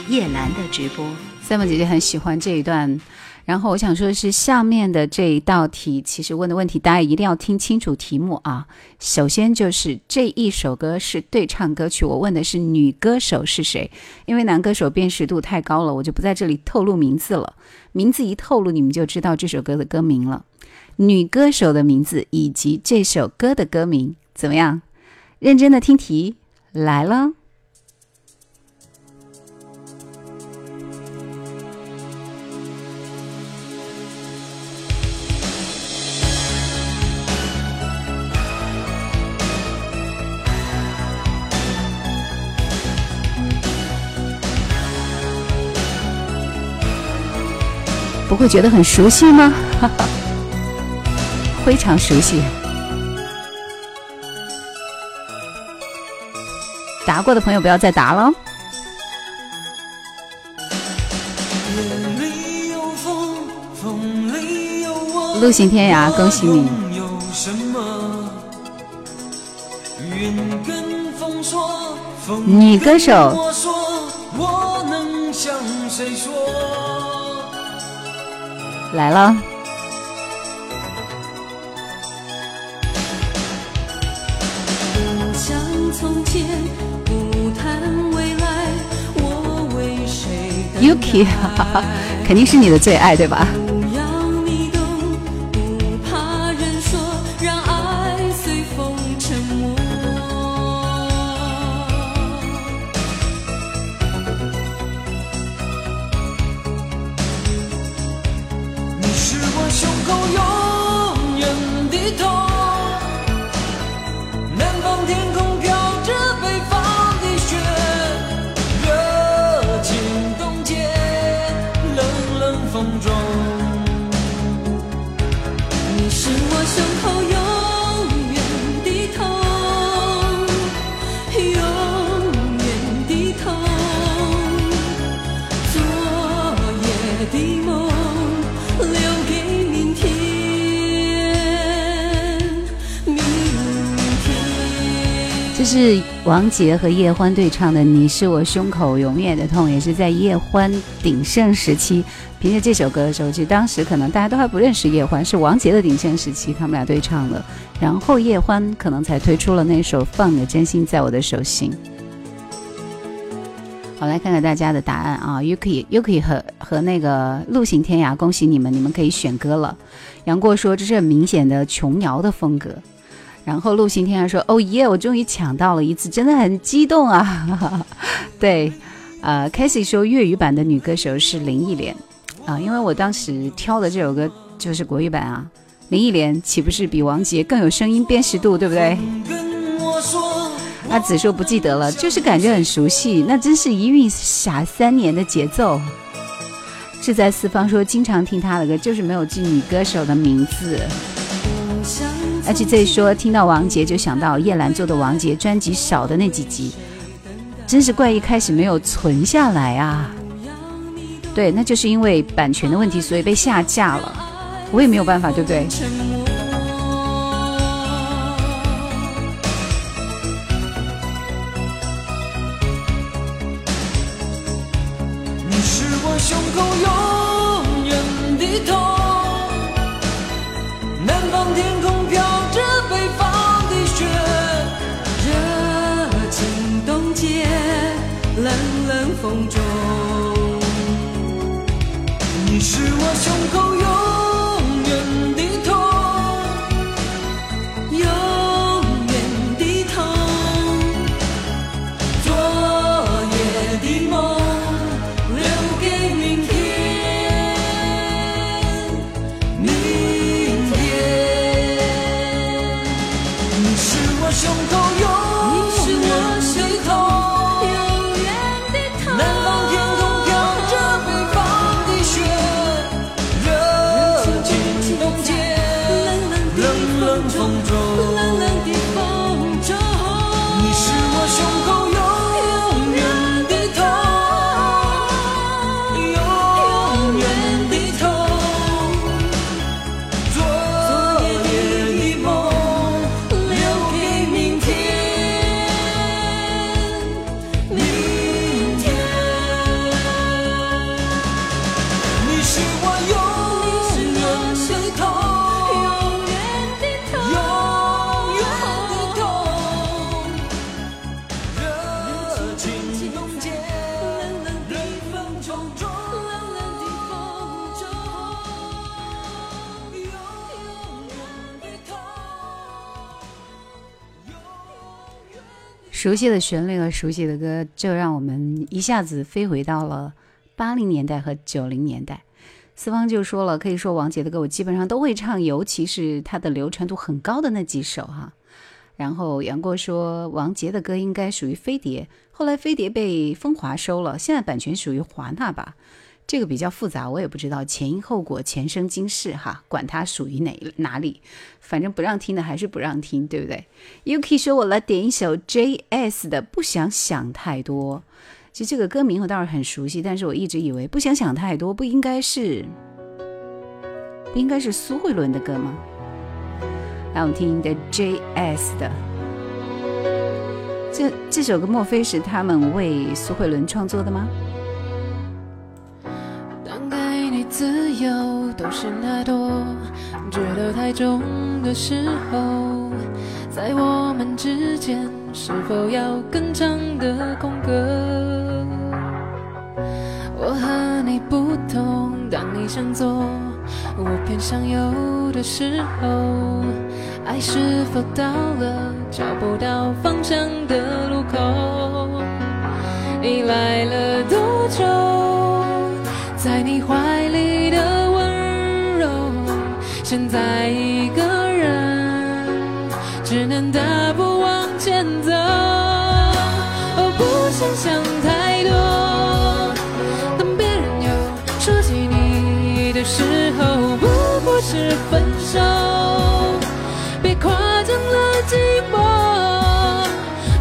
叶兰的直播，三木姐姐很喜欢这一段然后我想说的是，下面的这一道题，其实问的问题，大家一定要听清楚题目啊。首先就是这一首歌是对唱歌曲，我问的是女歌手是谁，因为男歌手辨识度太高了，我就不在这里透露名字了。名字一透露，你们就知道这首歌的歌名了。女歌手的名字以及这首歌的歌名怎么样？认真的听题来了。不会觉得很熟悉吗？非常熟悉。答过的朋友不要再答了。陆行天涯，恭喜你！女歌手我能向谁说？来了，不像从前，不谈未来，我为谁等 Yuki，肯定是你的最爱，对吧？是王杰和叶欢对唱的《你是我胸口永远的痛》，也是在叶欢鼎盛时期，凭借这首歌的时候，就当时可能大家都还不认识叶欢，是王杰的鼎盛时期，他们俩对唱的。然后叶欢可能才推出了那首《放你的真心在我的手心》。好，来看看大家的答案啊，Yuki Yuki 和和那个陆行天涯，恭喜你们，你们可以选歌了。杨过说这是很明显的琼瑶的风格。然后陆行天还说：“哦耶，我终于抢到了一次，真的很激动啊！” 对，呃 k a s e y 说粤语版的女歌手是林忆莲啊，因为我当时挑的这首歌就是国语版啊。林忆莲岂不是比王杰更有声音辨识度，对不对？跟我说，阿紫说不记得了，就是感觉很熟悉，那真是一韵傻三年的节奏。志在四方说经常听他的歌，就是没有记女歌手的名字。而且这说听到王杰就想到叶兰做的王杰专辑少的那几集，真是怪一开始没有存下来啊。对，那就是因为版权的问题，所以被下架了。我也没有办法，对不对？梦。熟悉的旋律和熟悉的歌，就让我们一下子飞回到了八零年代和九零年代。四方就说了，可以说王杰的歌我基本上都会唱，尤其是他的流传度很高的那几首哈。然后杨过说，王杰的歌应该属于飞碟，后来飞碟被风华收了，现在版权属于华纳吧。这个比较复杂，我也不知道前因后果、前生今世哈，管它属于哪哪里，反正不让听的还是不让听，对不对？Yuki 说我来点一首 J.S 的《不想想太多》。其实这个歌名我倒是很熟悉，但是我一直以为《不想想太多》不应该是不应该是苏慧伦的歌吗？来，我们听的 J.S 的这这首歌，莫非是他们为苏慧伦创作的吗？给你自由都是太多，觉得太重的时候，在我们之间是否要更长的空格？我和你不同，当你想左，我偏想右的时候，爱是否到了找不到方向的路口？你来了多久？在你怀里的温柔，现在一个人，只能大步往前走。哦，不想想太多。当别人又说起你的时候，不过是分手。别夸张了寂寞。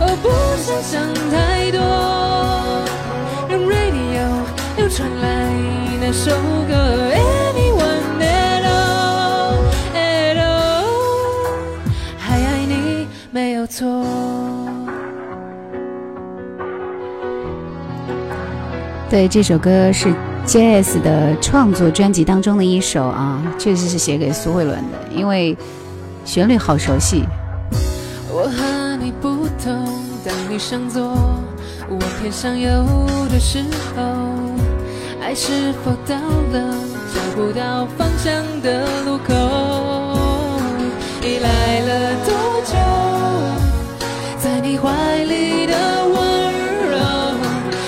哦，不想想太多。让 radio 又传来。那首歌，Anyone at all at all，还爱你没有错。对，这首歌是 J.S 的创作专辑当中的一首啊，确实是写给苏慧伦的，因为旋律好熟悉。我和你不同，当你向左，我偏向右的时候。爱是否到了找不到方向的路口？你来了多久？在你怀里的温柔，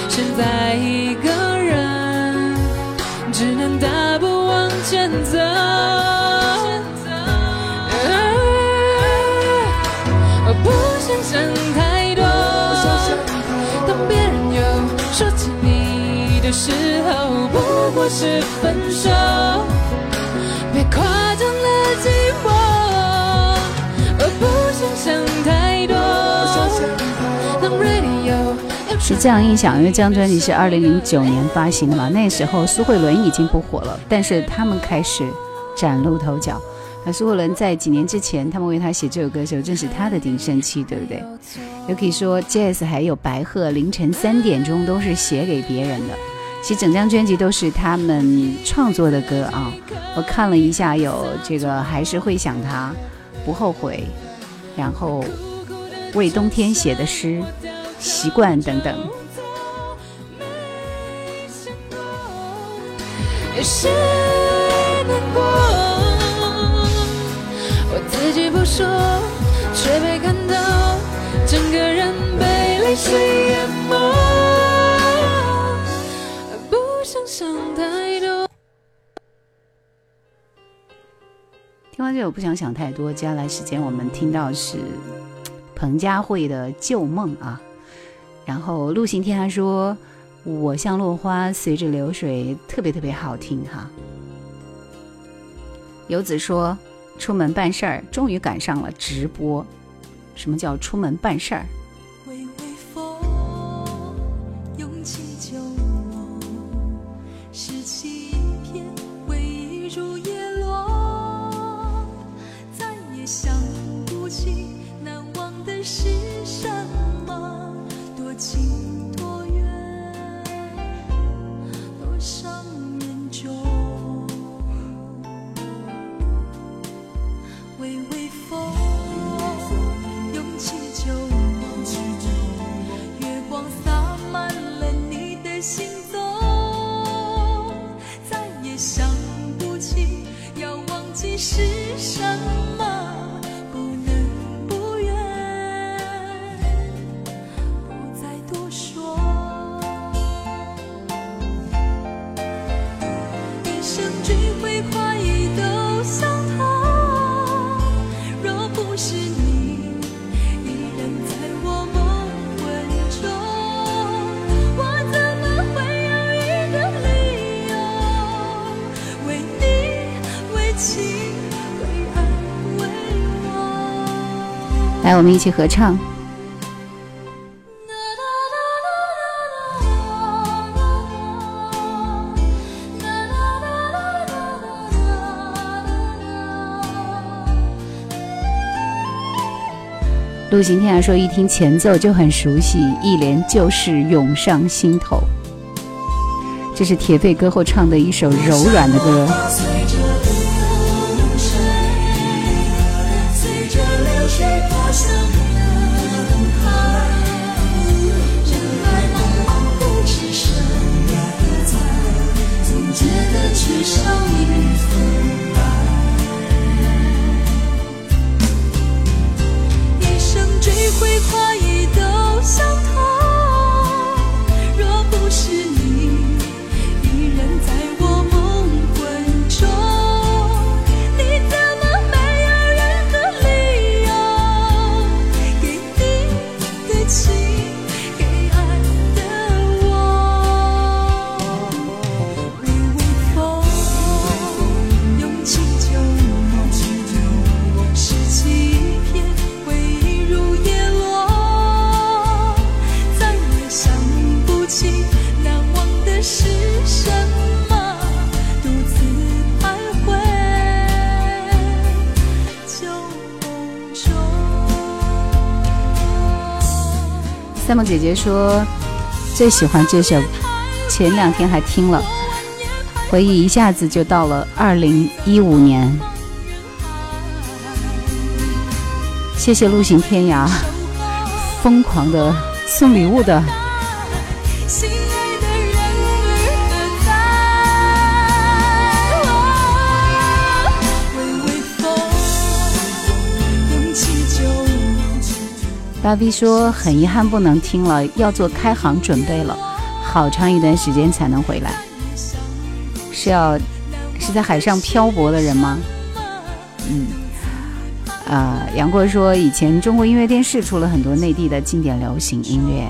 现在一个人，只能大步往前走。我不想想太的时候。不过是分手，别夸张了寂寞，不想想太多。是这样印象，因为这张专辑是二零零九年发行的嘛，那时候苏慧伦已经不火了，但是他们开始崭露头角。那苏慧伦在几年之前，他们为他写这首歌的时候，正是他的鼎盛期，对不对？也可以说，Jazz 还有白鹤，凌晨三点钟都是写给别人的。其实整张专辑都是他们创作的歌啊！我看了一下，有这个还是会想他，不后悔，然后为冬天写的诗，习惯等等。我自己不说，却被看到，整个人被泪水淹没。想太多听完这首不想想太多，接下来时间我们听到是彭佳慧的旧梦啊。然后陆行天他说我像落花随着流水，特别特别好听哈。游子说出门办事儿，终于赶上了直播。什么叫出门办事儿？来，我们一起合唱。陆行天涯说，一听前奏就很熟悉，一连就是涌上心头。这是铁肺歌后唱的一首柔软的歌。别说最喜欢这首，前两天还听了，回忆一下子就到了二零一五年。谢谢陆行天涯，疯狂的送礼物的。大 V 说很遗憾不能听了，要做开行准备了，好长一段时间才能回来。是要是在海上漂泊的人吗？嗯，啊、杨过说以前中国音乐电视出了很多内地的经典流行音乐，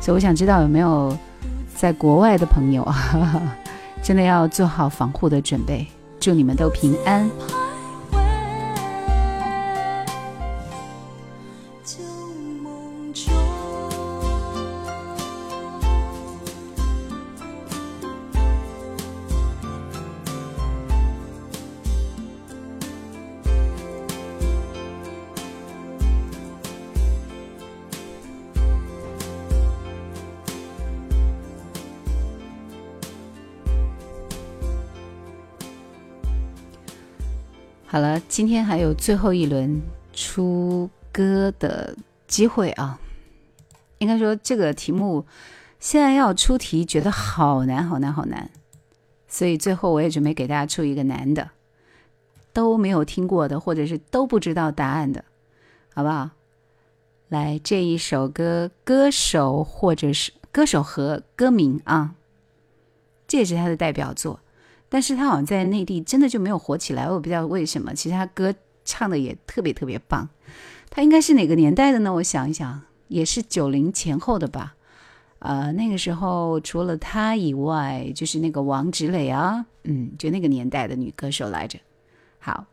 所以我想知道有没有在国外的朋友啊，真的要做好防护的准备。祝你们都平安。还有最后一轮出歌的机会啊！应该说这个题目现在要出题，觉得好难好难好难，所以最后我也准备给大家出一个难的，都没有听过的，或者是都不知道答案的，好不好？来，这一首歌，歌手或者是歌手和歌名啊，这也是他的代表作。但是他好像在内地真的就没有火起来，我也不知道为什么。其实他歌唱的也特别特别棒。他应该是哪个年代的呢？我想一想，也是九零前后的吧。呃，那个时候除了他以外，就是那个王芷蕾啊，嗯，就那个年代的女歌手来着。好，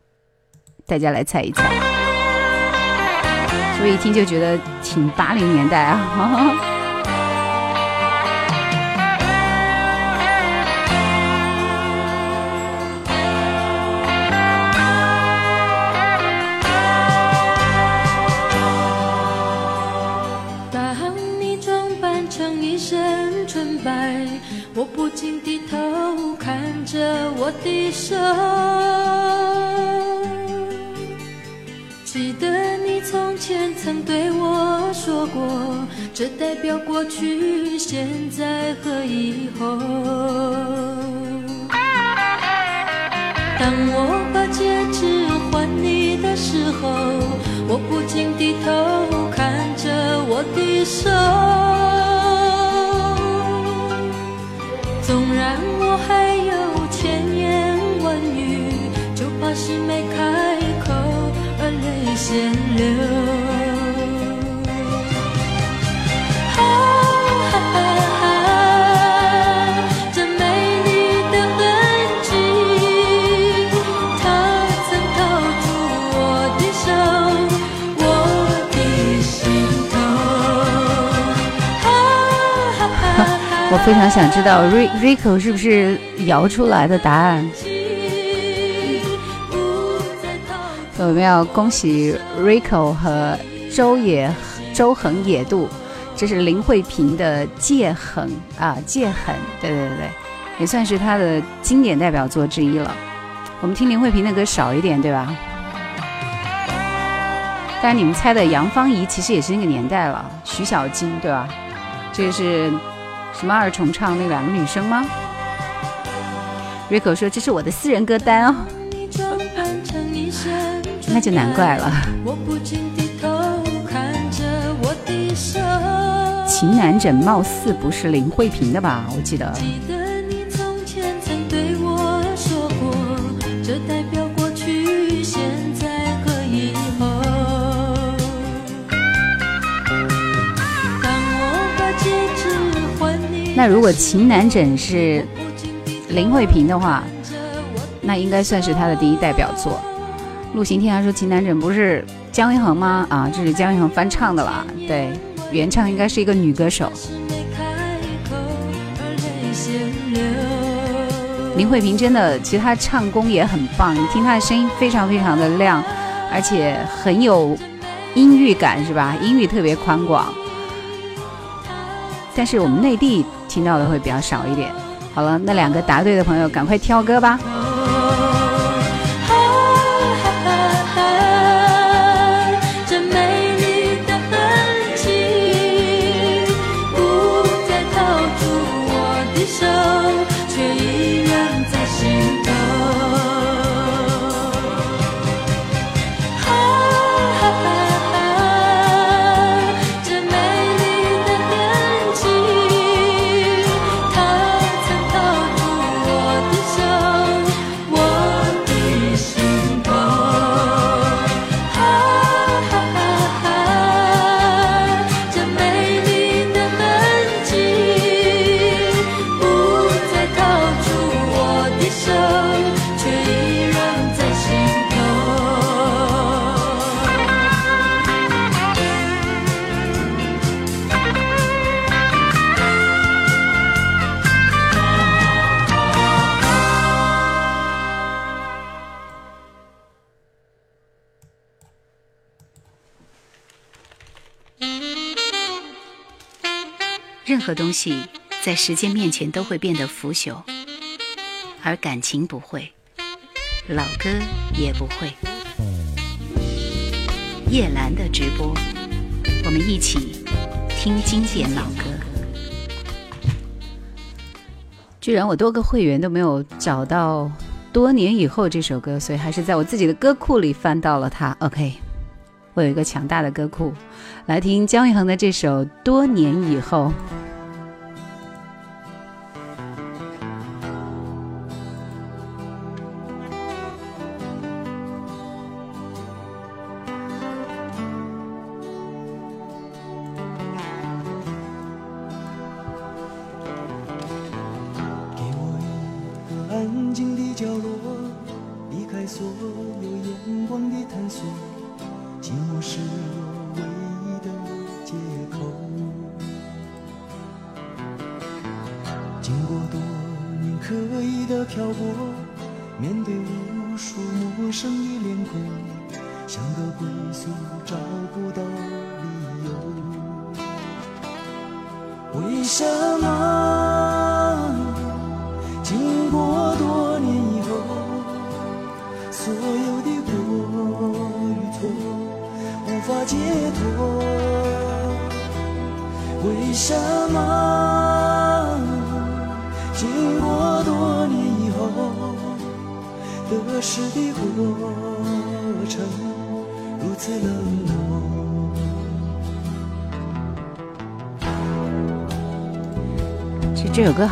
大家来猜一猜。所以一听就觉得挺八零年代啊。我不禁低头看着我的手。记得你从前曾对我说过，这代表过去、现在和以后。当我把戒指还你的时候，我不禁低头看着我的手。纵然我还有千言万语，就怕是没开口而泪先流。我非常想知道 Rico 是不是摇出来的答案。我们要恭喜 Rico 和周野周恒野渡，这是林慧萍的《戒痕》啊，《戒痕》，对对对对，也算是她的经典代表作之一了。我们听林慧萍的歌少一点，对吧？但是你们猜的杨芳仪其实也是那个年代了，徐小菁，对吧？这个是什么二重唱那两个女生吗？Rico 说这是我的私人歌单哦，那就难怪了。情难枕貌似不是林慧萍的吧？我记得。那如果情难枕是林慧萍的话，那应该算是她的第一代表作。陆行天还说情难枕不是姜育恒吗？啊，这是姜育恒翻唱的啦。对，原唱应该是一个女歌手。林慧萍真的，其实她唱功也很棒，你听她的声音非常非常的亮，而且很有音域感，是吧？音域特别宽广。但是我们内地。听到的会比较少一点。好了，那两个答对的朋友，赶快挑歌吧。东西在时间面前都会变得腐朽，而感情不会，老歌也不会。叶兰的直播，我们一起听经典老歌。居然我多个会员都没有找到多年以后这首歌，所以还是在我自己的歌库里翻到了它。OK，我有一个强大的歌库，来听姜育恒的这首《多年以后》。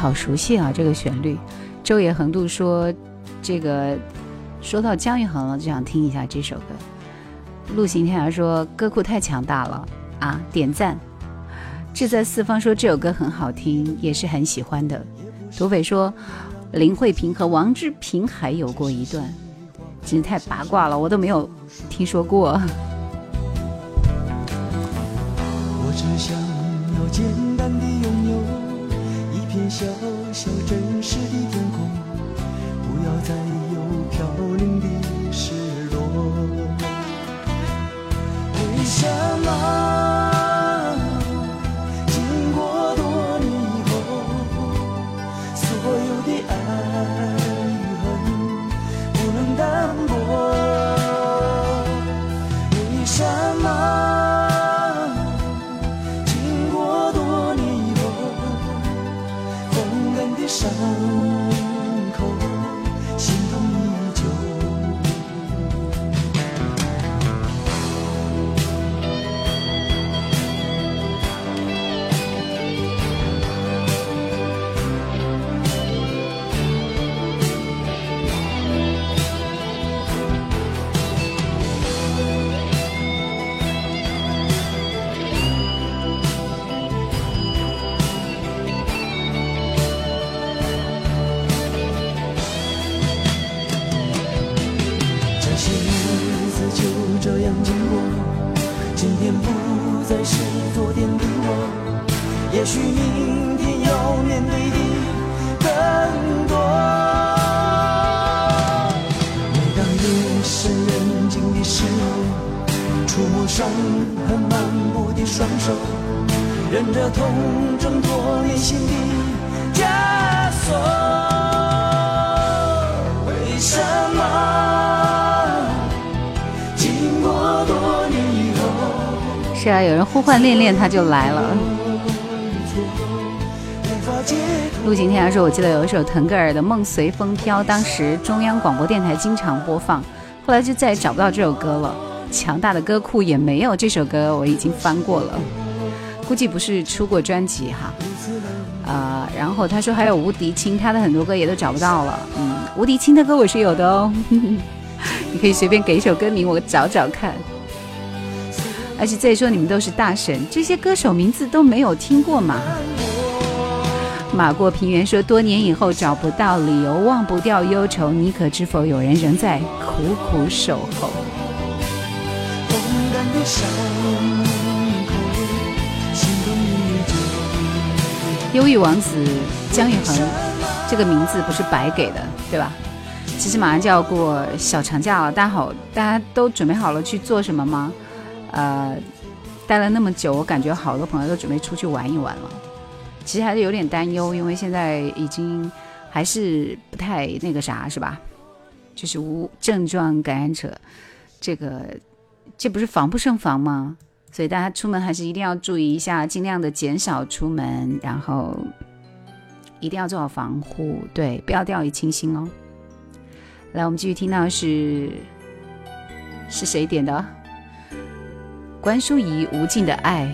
好熟悉啊，这个旋律。周野横渡说：“这个说到姜育恒了，就想听一下这首歌。”陆行天涯说：“歌库太强大了啊！”点赞。志在四方说：“这首歌很好听，也是很喜欢的。”土匪说：“林慧萍和王志平还有过一段，真是太八卦了，我都没有听说过。”我只想小小真实的天空，不要再有飘零的失落。为什么双手，忍着痛挣脱内心的枷锁。为什么经过多年以后，是啊，有人呼唤恋恋，他就来了。陆景天说：“我记得有一首腾格尔的《梦随风飘》，当时中央广播电台经常播放，后来就再也找不到这首歌了。强大的歌库也没有这首歌，我已经翻过了，估计不是出过专辑哈。啊、然后他说还有吴迪清，他的很多歌也都找不到了。嗯，吴迪清的歌我是有的哦，你可以随便给一首歌名，我找找看。而且再说你们都是大神，这些歌手名字都没有听过嘛。”马过平原说：“多年以后找不到理由，忘不掉忧愁，你可知否？有人仍在苦苦守候。忧郁王子姜育恒这个名字不是白给的，对吧？其实马上就要过小长假了，大家好，大家都准备好了去做什么吗？呃，待了那么久，我感觉好多朋友都准备出去玩一玩了。其实还是有点担忧，因为现在已经还是不太那个啥，是吧？就是无症状感染者，这个这不是防不胜防吗？所以大家出门还是一定要注意一下，尽量的减少出门，然后一定要做好防护，对，不要掉以轻心哦。来，我们继续听到是是谁点的？关淑怡《无尽的爱》。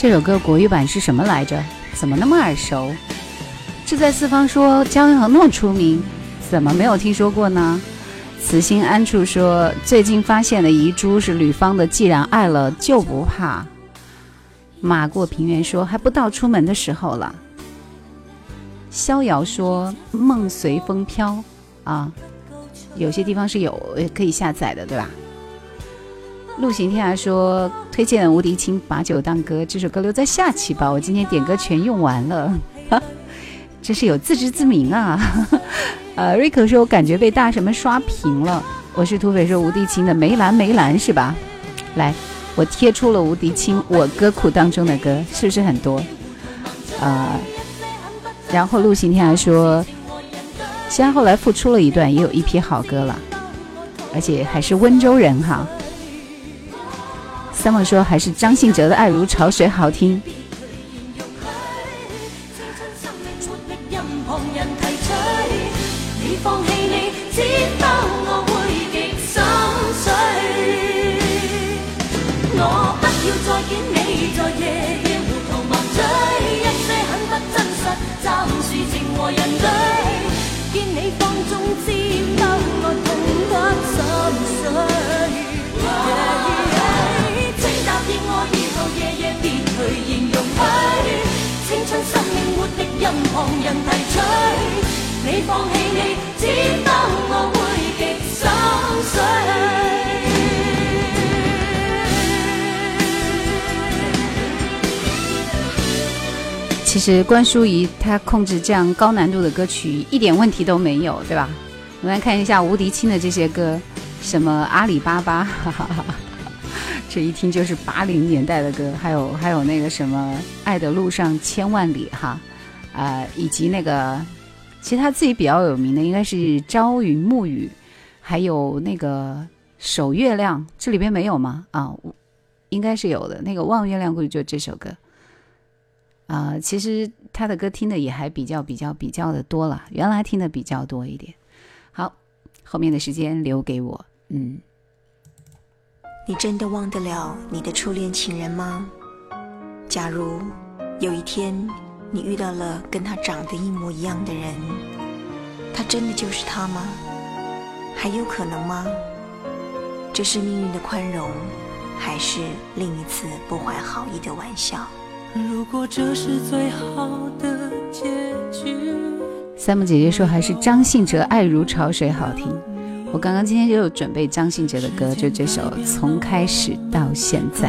这首歌国语版是什么来着？怎么那么耳熟？志在四方说姜育恒那么出名，怎么没有听说过呢？慈心安处说最近发现的遗珠是吕方的《既然爱了就不怕》。马过平原说还不到出门的时候了。逍遥说梦随风飘啊，有些地方是有可以下载的，对吧？陆行天涯说推荐吴迪清《把酒当歌》这首歌留在下期吧，我今天点歌全用完了，真是有自知之明啊！呃，瑞克说我感觉被大神们刷屏了。我是土匪说吴迪清的《梅兰梅兰》是吧？来，我贴出了吴迪清我歌库当中的歌，是不是很多？啊。然后陆行天还说，虽然后来复出了一段，也有一批好歌了，而且还是温州人哈。三毛说还是张信哲的《爱如潮水》好听。旁人提取，你放弃你尖兜，我会极心碎。其实关淑怡她控制这样高难度的歌曲一点问题都没有，对吧？我们来看一下吴迪清的这些歌，什么阿里巴巴，哈哈哈，这一听就是八零年代的歌，还有还有那个什么爱的路上千万里哈，呃，以及那个其实他自己比较有名的应该是朝云暮雨，还有那个守月亮，这里边没有吗？啊，应该是有的，那个望月亮估计就这首歌。啊，其实他的歌听的也还比较比较比较的多了，原来听的比较多一点。好，后面的时间留给我。嗯，你真的忘得了你的初恋情人吗？假如有一天你遇到了跟他长得一模一样的人，他真的就是他吗？还有可能吗？这是命运的宽容，还是另一次不怀好意的玩笑？如果这是最好的结局。三木姐姐说还是张信哲《爱如潮水》好听。我刚刚今天就有准备张信哲的歌，就这首《从开始到现在》。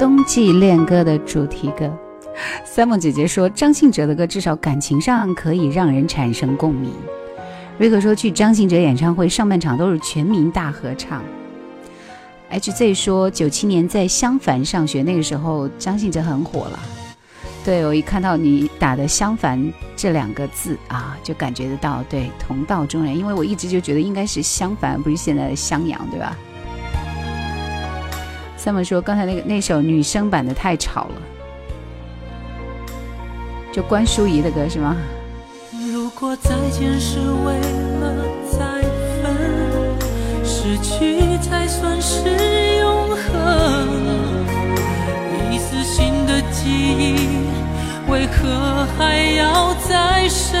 冬季恋歌的主题歌，三梦姐姐说，张信哲的歌至少感情上可以让人产生共鸣。瑞克说去张信哲演唱会，上半场都是全民大合唱。HZ 说九七年在襄樊上学，那个时候张信哲很火了。对我一看到你打的襄樊这两个字啊，就感觉得到对同道中人，因为我一直就觉得应该是襄樊，不是现在的襄阳，对吧？Sam 说刚才那个那首女生版的太吵了，就关淑怡的歌是吗？如果再见是为了再分，失去才算是永恒。一丝新的记忆，为何还要再生？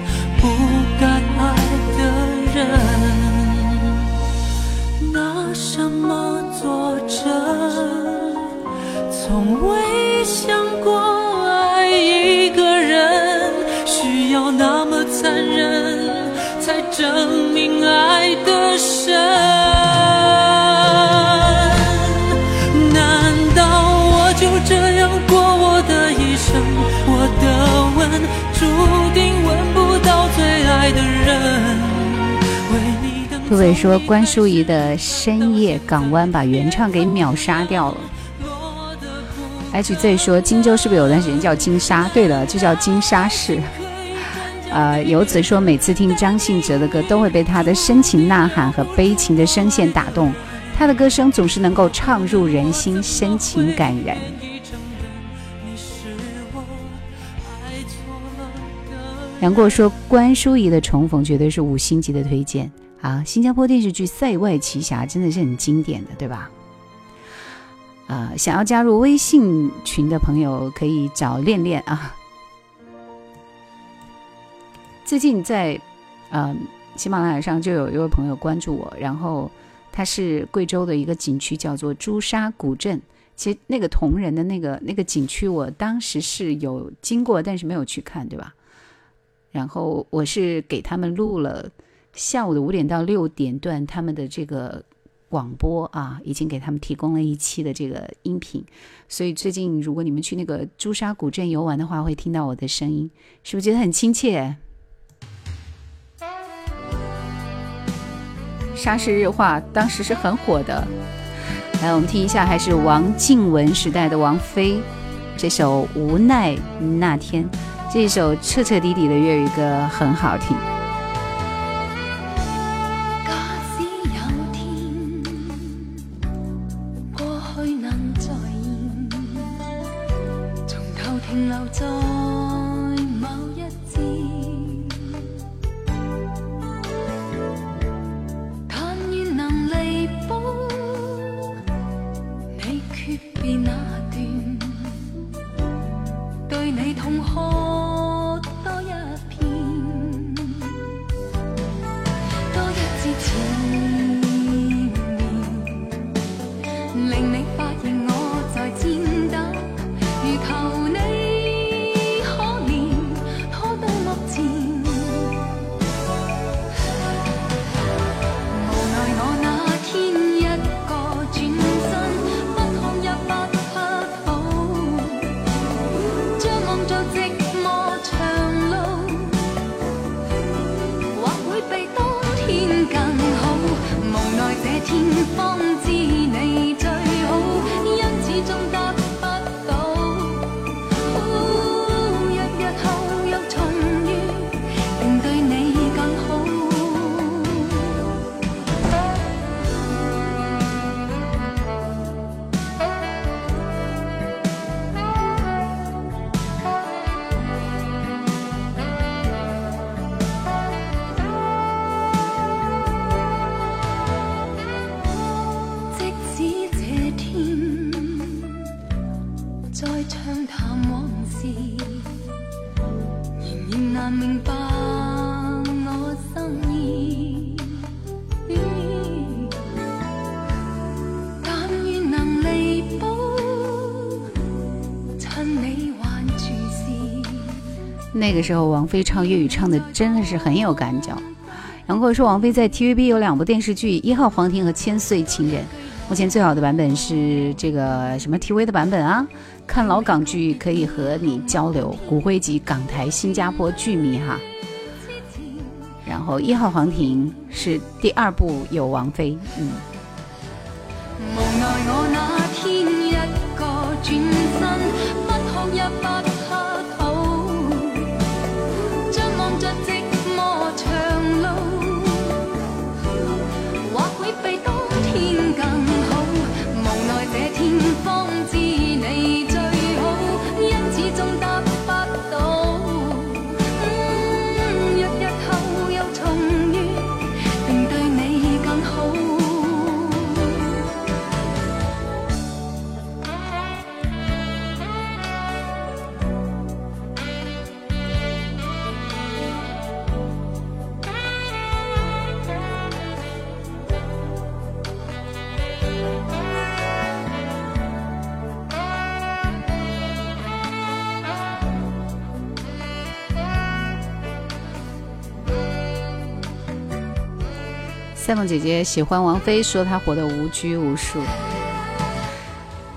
不该爱的人？拿什么作证？从未想过爱一个人需要那么残忍，才证明爱的深。各位说关淑怡的《深夜港湾》把原唱给秒杀掉了。H Z 说荆州是不是有段时间叫金沙？对了，就叫金沙市。呃，游子说每次听张信哲的歌，都会被他的深情呐喊和悲情的声线打动。他的歌声总是能够唱入人心，深情感人。杨过说关淑怡的《重逢》绝对是五星级的推荐啊！新加坡电视剧《塞外奇侠》真的是很经典的，对吧？啊、想要加入微信群的朋友可以找练练啊。最近在呃喜马拉雅上就有一位朋友关注我，然后他是贵州的一个景区叫做朱砂古镇。其实那个铜人的那个那个景区，我当时是有经过，但是没有去看，对吧？然后我是给他们录了下午的五点到六点段他们的这个广播啊，已经给他们提供了一期的这个音频。所以最近如果你们去那个朱砂古镇游玩的话，会听到我的声音，是不是觉得很亲切？沙市日化当时是很火的。来，我们听一下，还是王静文时代的王菲这首《无奈那天》，这首彻彻底底的粤语歌很好听。那个时候，王菲唱粤语唱的真的是很有感觉。杨过说，王菲在 TVB 有两部电视剧，《一号皇庭》和《千岁情人》。目前最好的版本是这个什么 TV 的版本啊？看老港剧可以和你交流，骨灰级港台、新加坡剧迷哈。然后《一号皇庭》是第二部有王菲，嗯，赛梦姐姐喜欢王菲，说她活得无拘无束。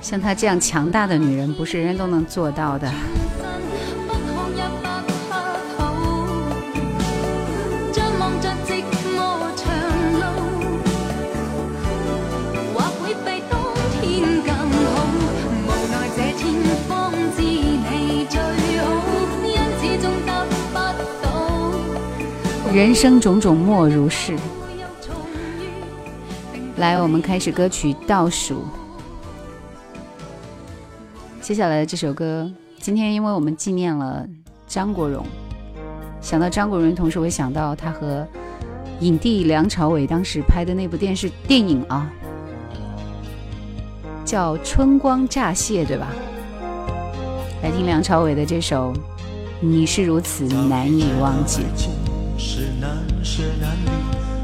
像她这样强大的女人，不是人人都能做到的。人生种种莫如是。来，我们开始歌曲倒数。接下来的这首歌，今天因为我们纪念了张国荣，想到张国荣，同时会想到他和影帝梁朝伟当时拍的那部电视电影啊，叫《春光乍泄》，对吧？来听梁朝伟的这首《你是如此难以忘记》。是难舍难，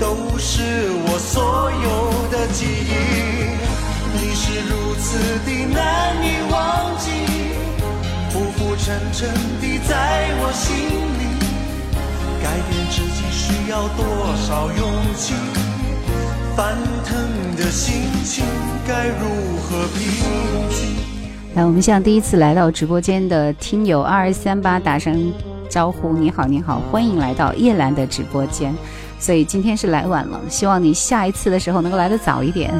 都是我所有的记忆，你是如此的难以忘记，浮浮沉沉的在我心里。改变自己需要多少勇气？翻腾的心情该如何平静？来，我们向第一次来到直播间的听友二二三八打声招呼，你好，你好，欢迎来到叶兰的直播间。所以今天是来晚了，希望你下一次的时候能够来的早一点。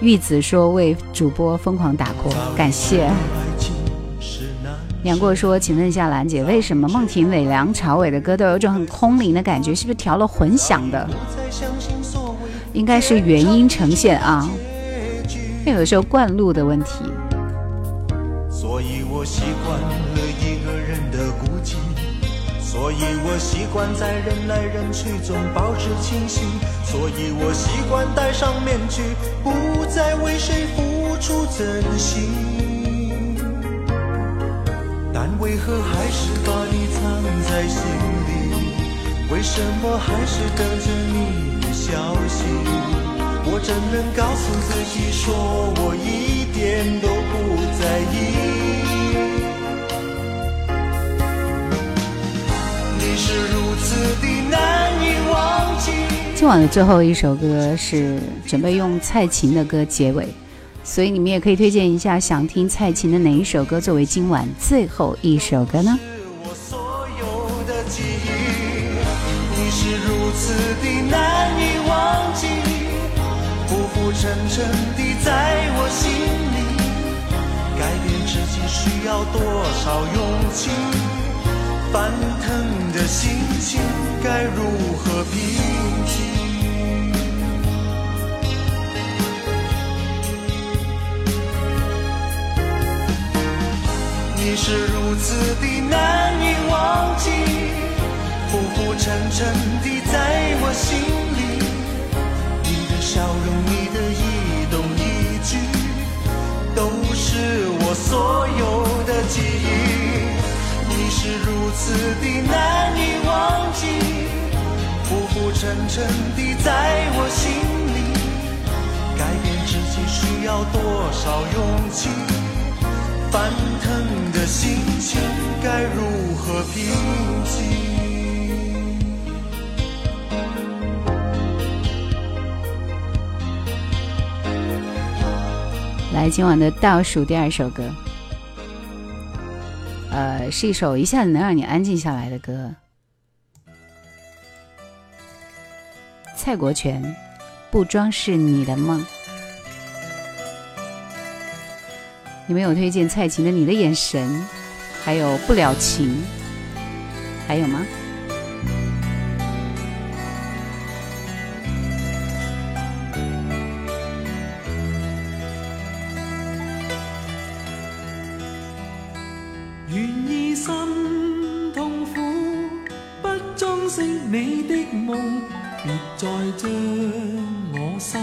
玉子说为主播疯狂打 call，感谢。杨过说，请问一下兰姐，为什么孟庭苇、梁朝伟的歌都有种很空灵的感觉？是不是调了混响的？应该是原音呈现啊，那有时候灌录的问题。所以我习惯在人来人去中保持清醒，所以我习惯戴上面具，不再为谁付出真心。但为何还是把你藏在心里？为什么还是等着你的消息？我怎能告诉自己，说我一点都不在意？今晚的最后一首歌是准备用蔡琴的歌结尾，所以你们也可以推荐一下想听蔡琴的哪一首歌作为今晚最后一首歌呢？你是如此的难以忘记，浮浮沉沉的在我心里，改变自己需要多少勇气？翻腾的心情该如何平静？你是如此的难以忘记，浮浮沉沉的在我心里。你的笑容，你的一动一举，都是我所有的记忆。是如此的难以忘记，浮浮沉沉的在我心里。改变自己需要多少勇气？翻腾的心情该如何平静？来，今晚的倒数第二首歌。呃，是一首一下子能让你安静下来的歌。蔡国权，不装饰你的梦。你们有推荐蔡琴的《你的眼神》，还有《不了情》，还有吗？将我心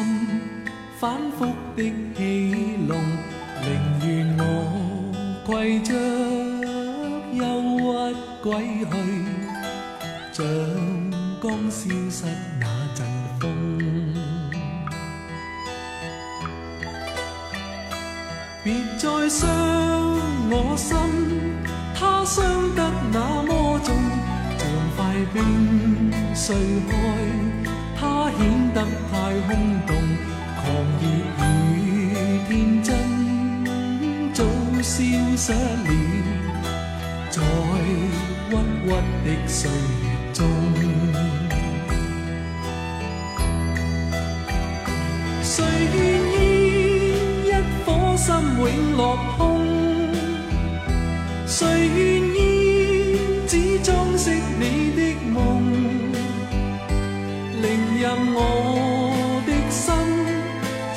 反复的戏弄，宁愿我携着忧郁归去，像刚消失那阵风。别再伤我心，它伤得那么重，像块冰碎开，它显得太空洞，狂热与天真早消失了，在郁郁的岁月中。谁愿意一颗心永落空？谁愿意只装饰你的梦？任我的心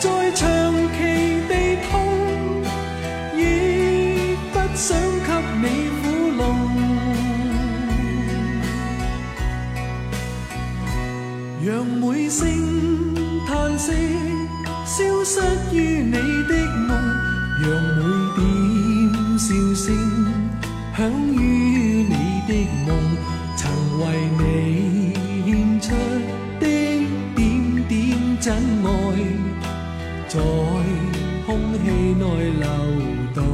再长期地痛，亦不想给你苦弄。让每声叹息消失于你的梦，让每點笑聲響於你的夢，曾為你氣內流動。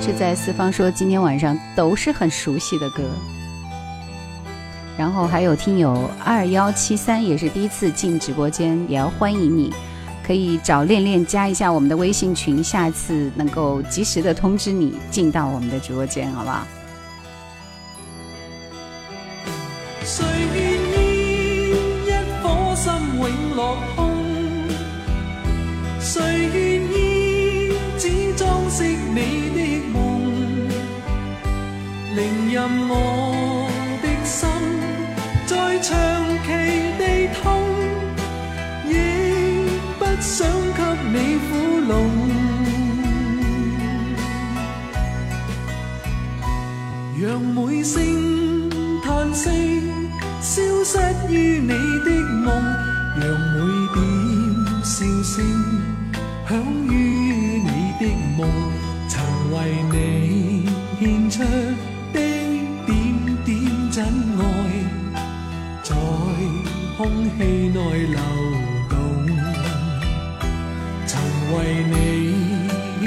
是在四方说今天晚上都是很熟悉的歌，然后还有听友二幺七三也是第一次进直播间，也要欢迎你，可以找恋恋加一下我们的微信群，下次能够及时的通知你进到我们的直播间，好不好？谁愿意一颗心永落空？谁愿意只裝飾你的夢？寧任我的心再長期地痛，亦不想給你苦弄。讓每聲嘆息失於你的夢，讓每點笑聲響於你的夢，曾為你獻出的點點真愛，在空氣內流動，曾為你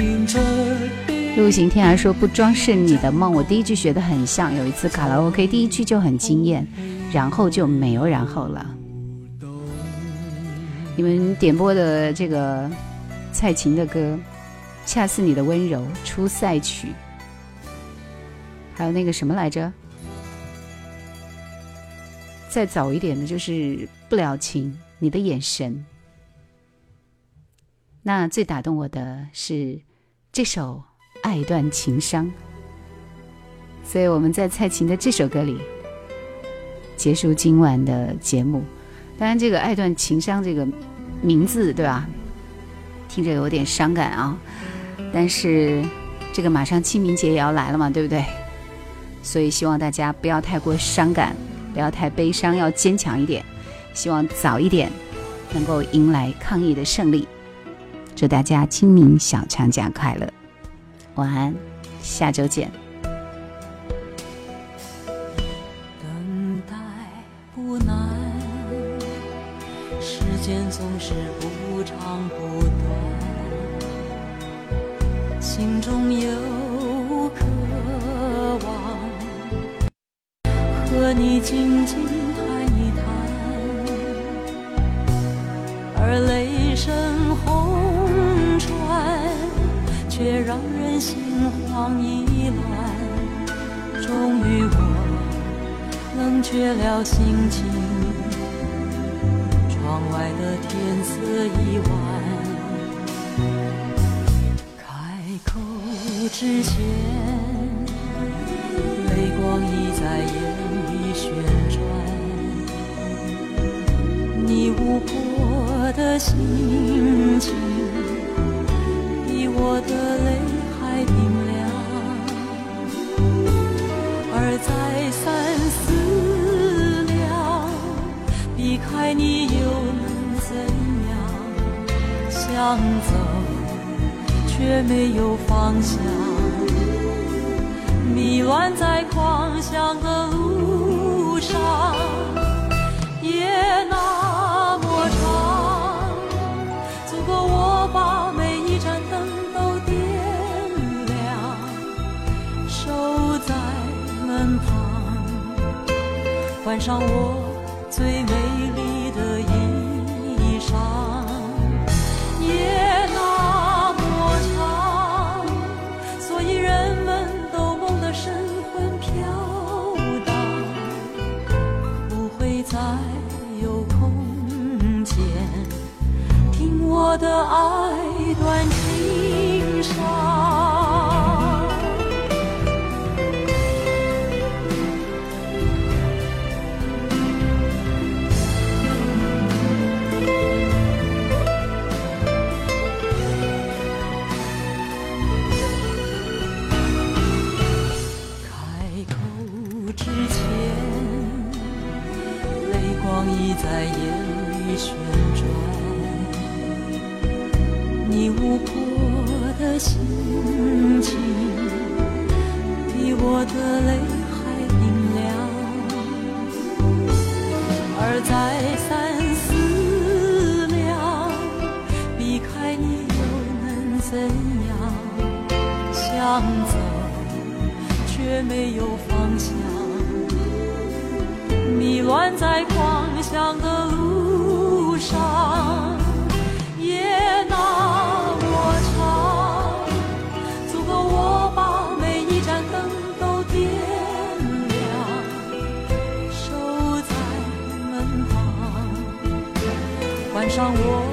獻出的。陆行天涯说不装饰你的梦，我第一句学的很像，有一次卡拉 OK 第一句就很惊艳，然后就没有然后了。你们点播的这个蔡琴的歌，《恰似你的温柔》《出塞曲》，还有那个什么来着？再早一点的就是《不了情》，你的眼神。那最打动我的是这首《爱断情伤》，所以我们在蔡琴的这首歌里结束今晚的节目。当然，这个“爱断情伤”这个名字，对吧？听着有点伤感啊。但是，这个马上清明节也要来了嘛，对不对？所以希望大家不要太过伤感，不要太悲伤，要坚强一点。希望早一点能够迎来抗疫的胜利。祝大家清明小长假快乐，晚安，下周见。总是不长不短，心中有渴望，和你静静谈一谈，而雷声轰传，却让人心慌意乱，终于我冷却了心情。窗外的天色已晚，开口之前，泪光已在眼里旋转。你无波的心情，比我的泪还冰凉。而再三思量，避开你想走却没有方向，迷乱在狂想的路上。夜那么长，足够我把每一盏灯都点亮，守在门旁，换上我最美丽我的爱断情伤。开口之前。泪光已在眼你无波的心情，比我的泪还冰凉。而再三思量，避开你又能怎样？想走却没有方向。迷乱在狂想的路上，上我。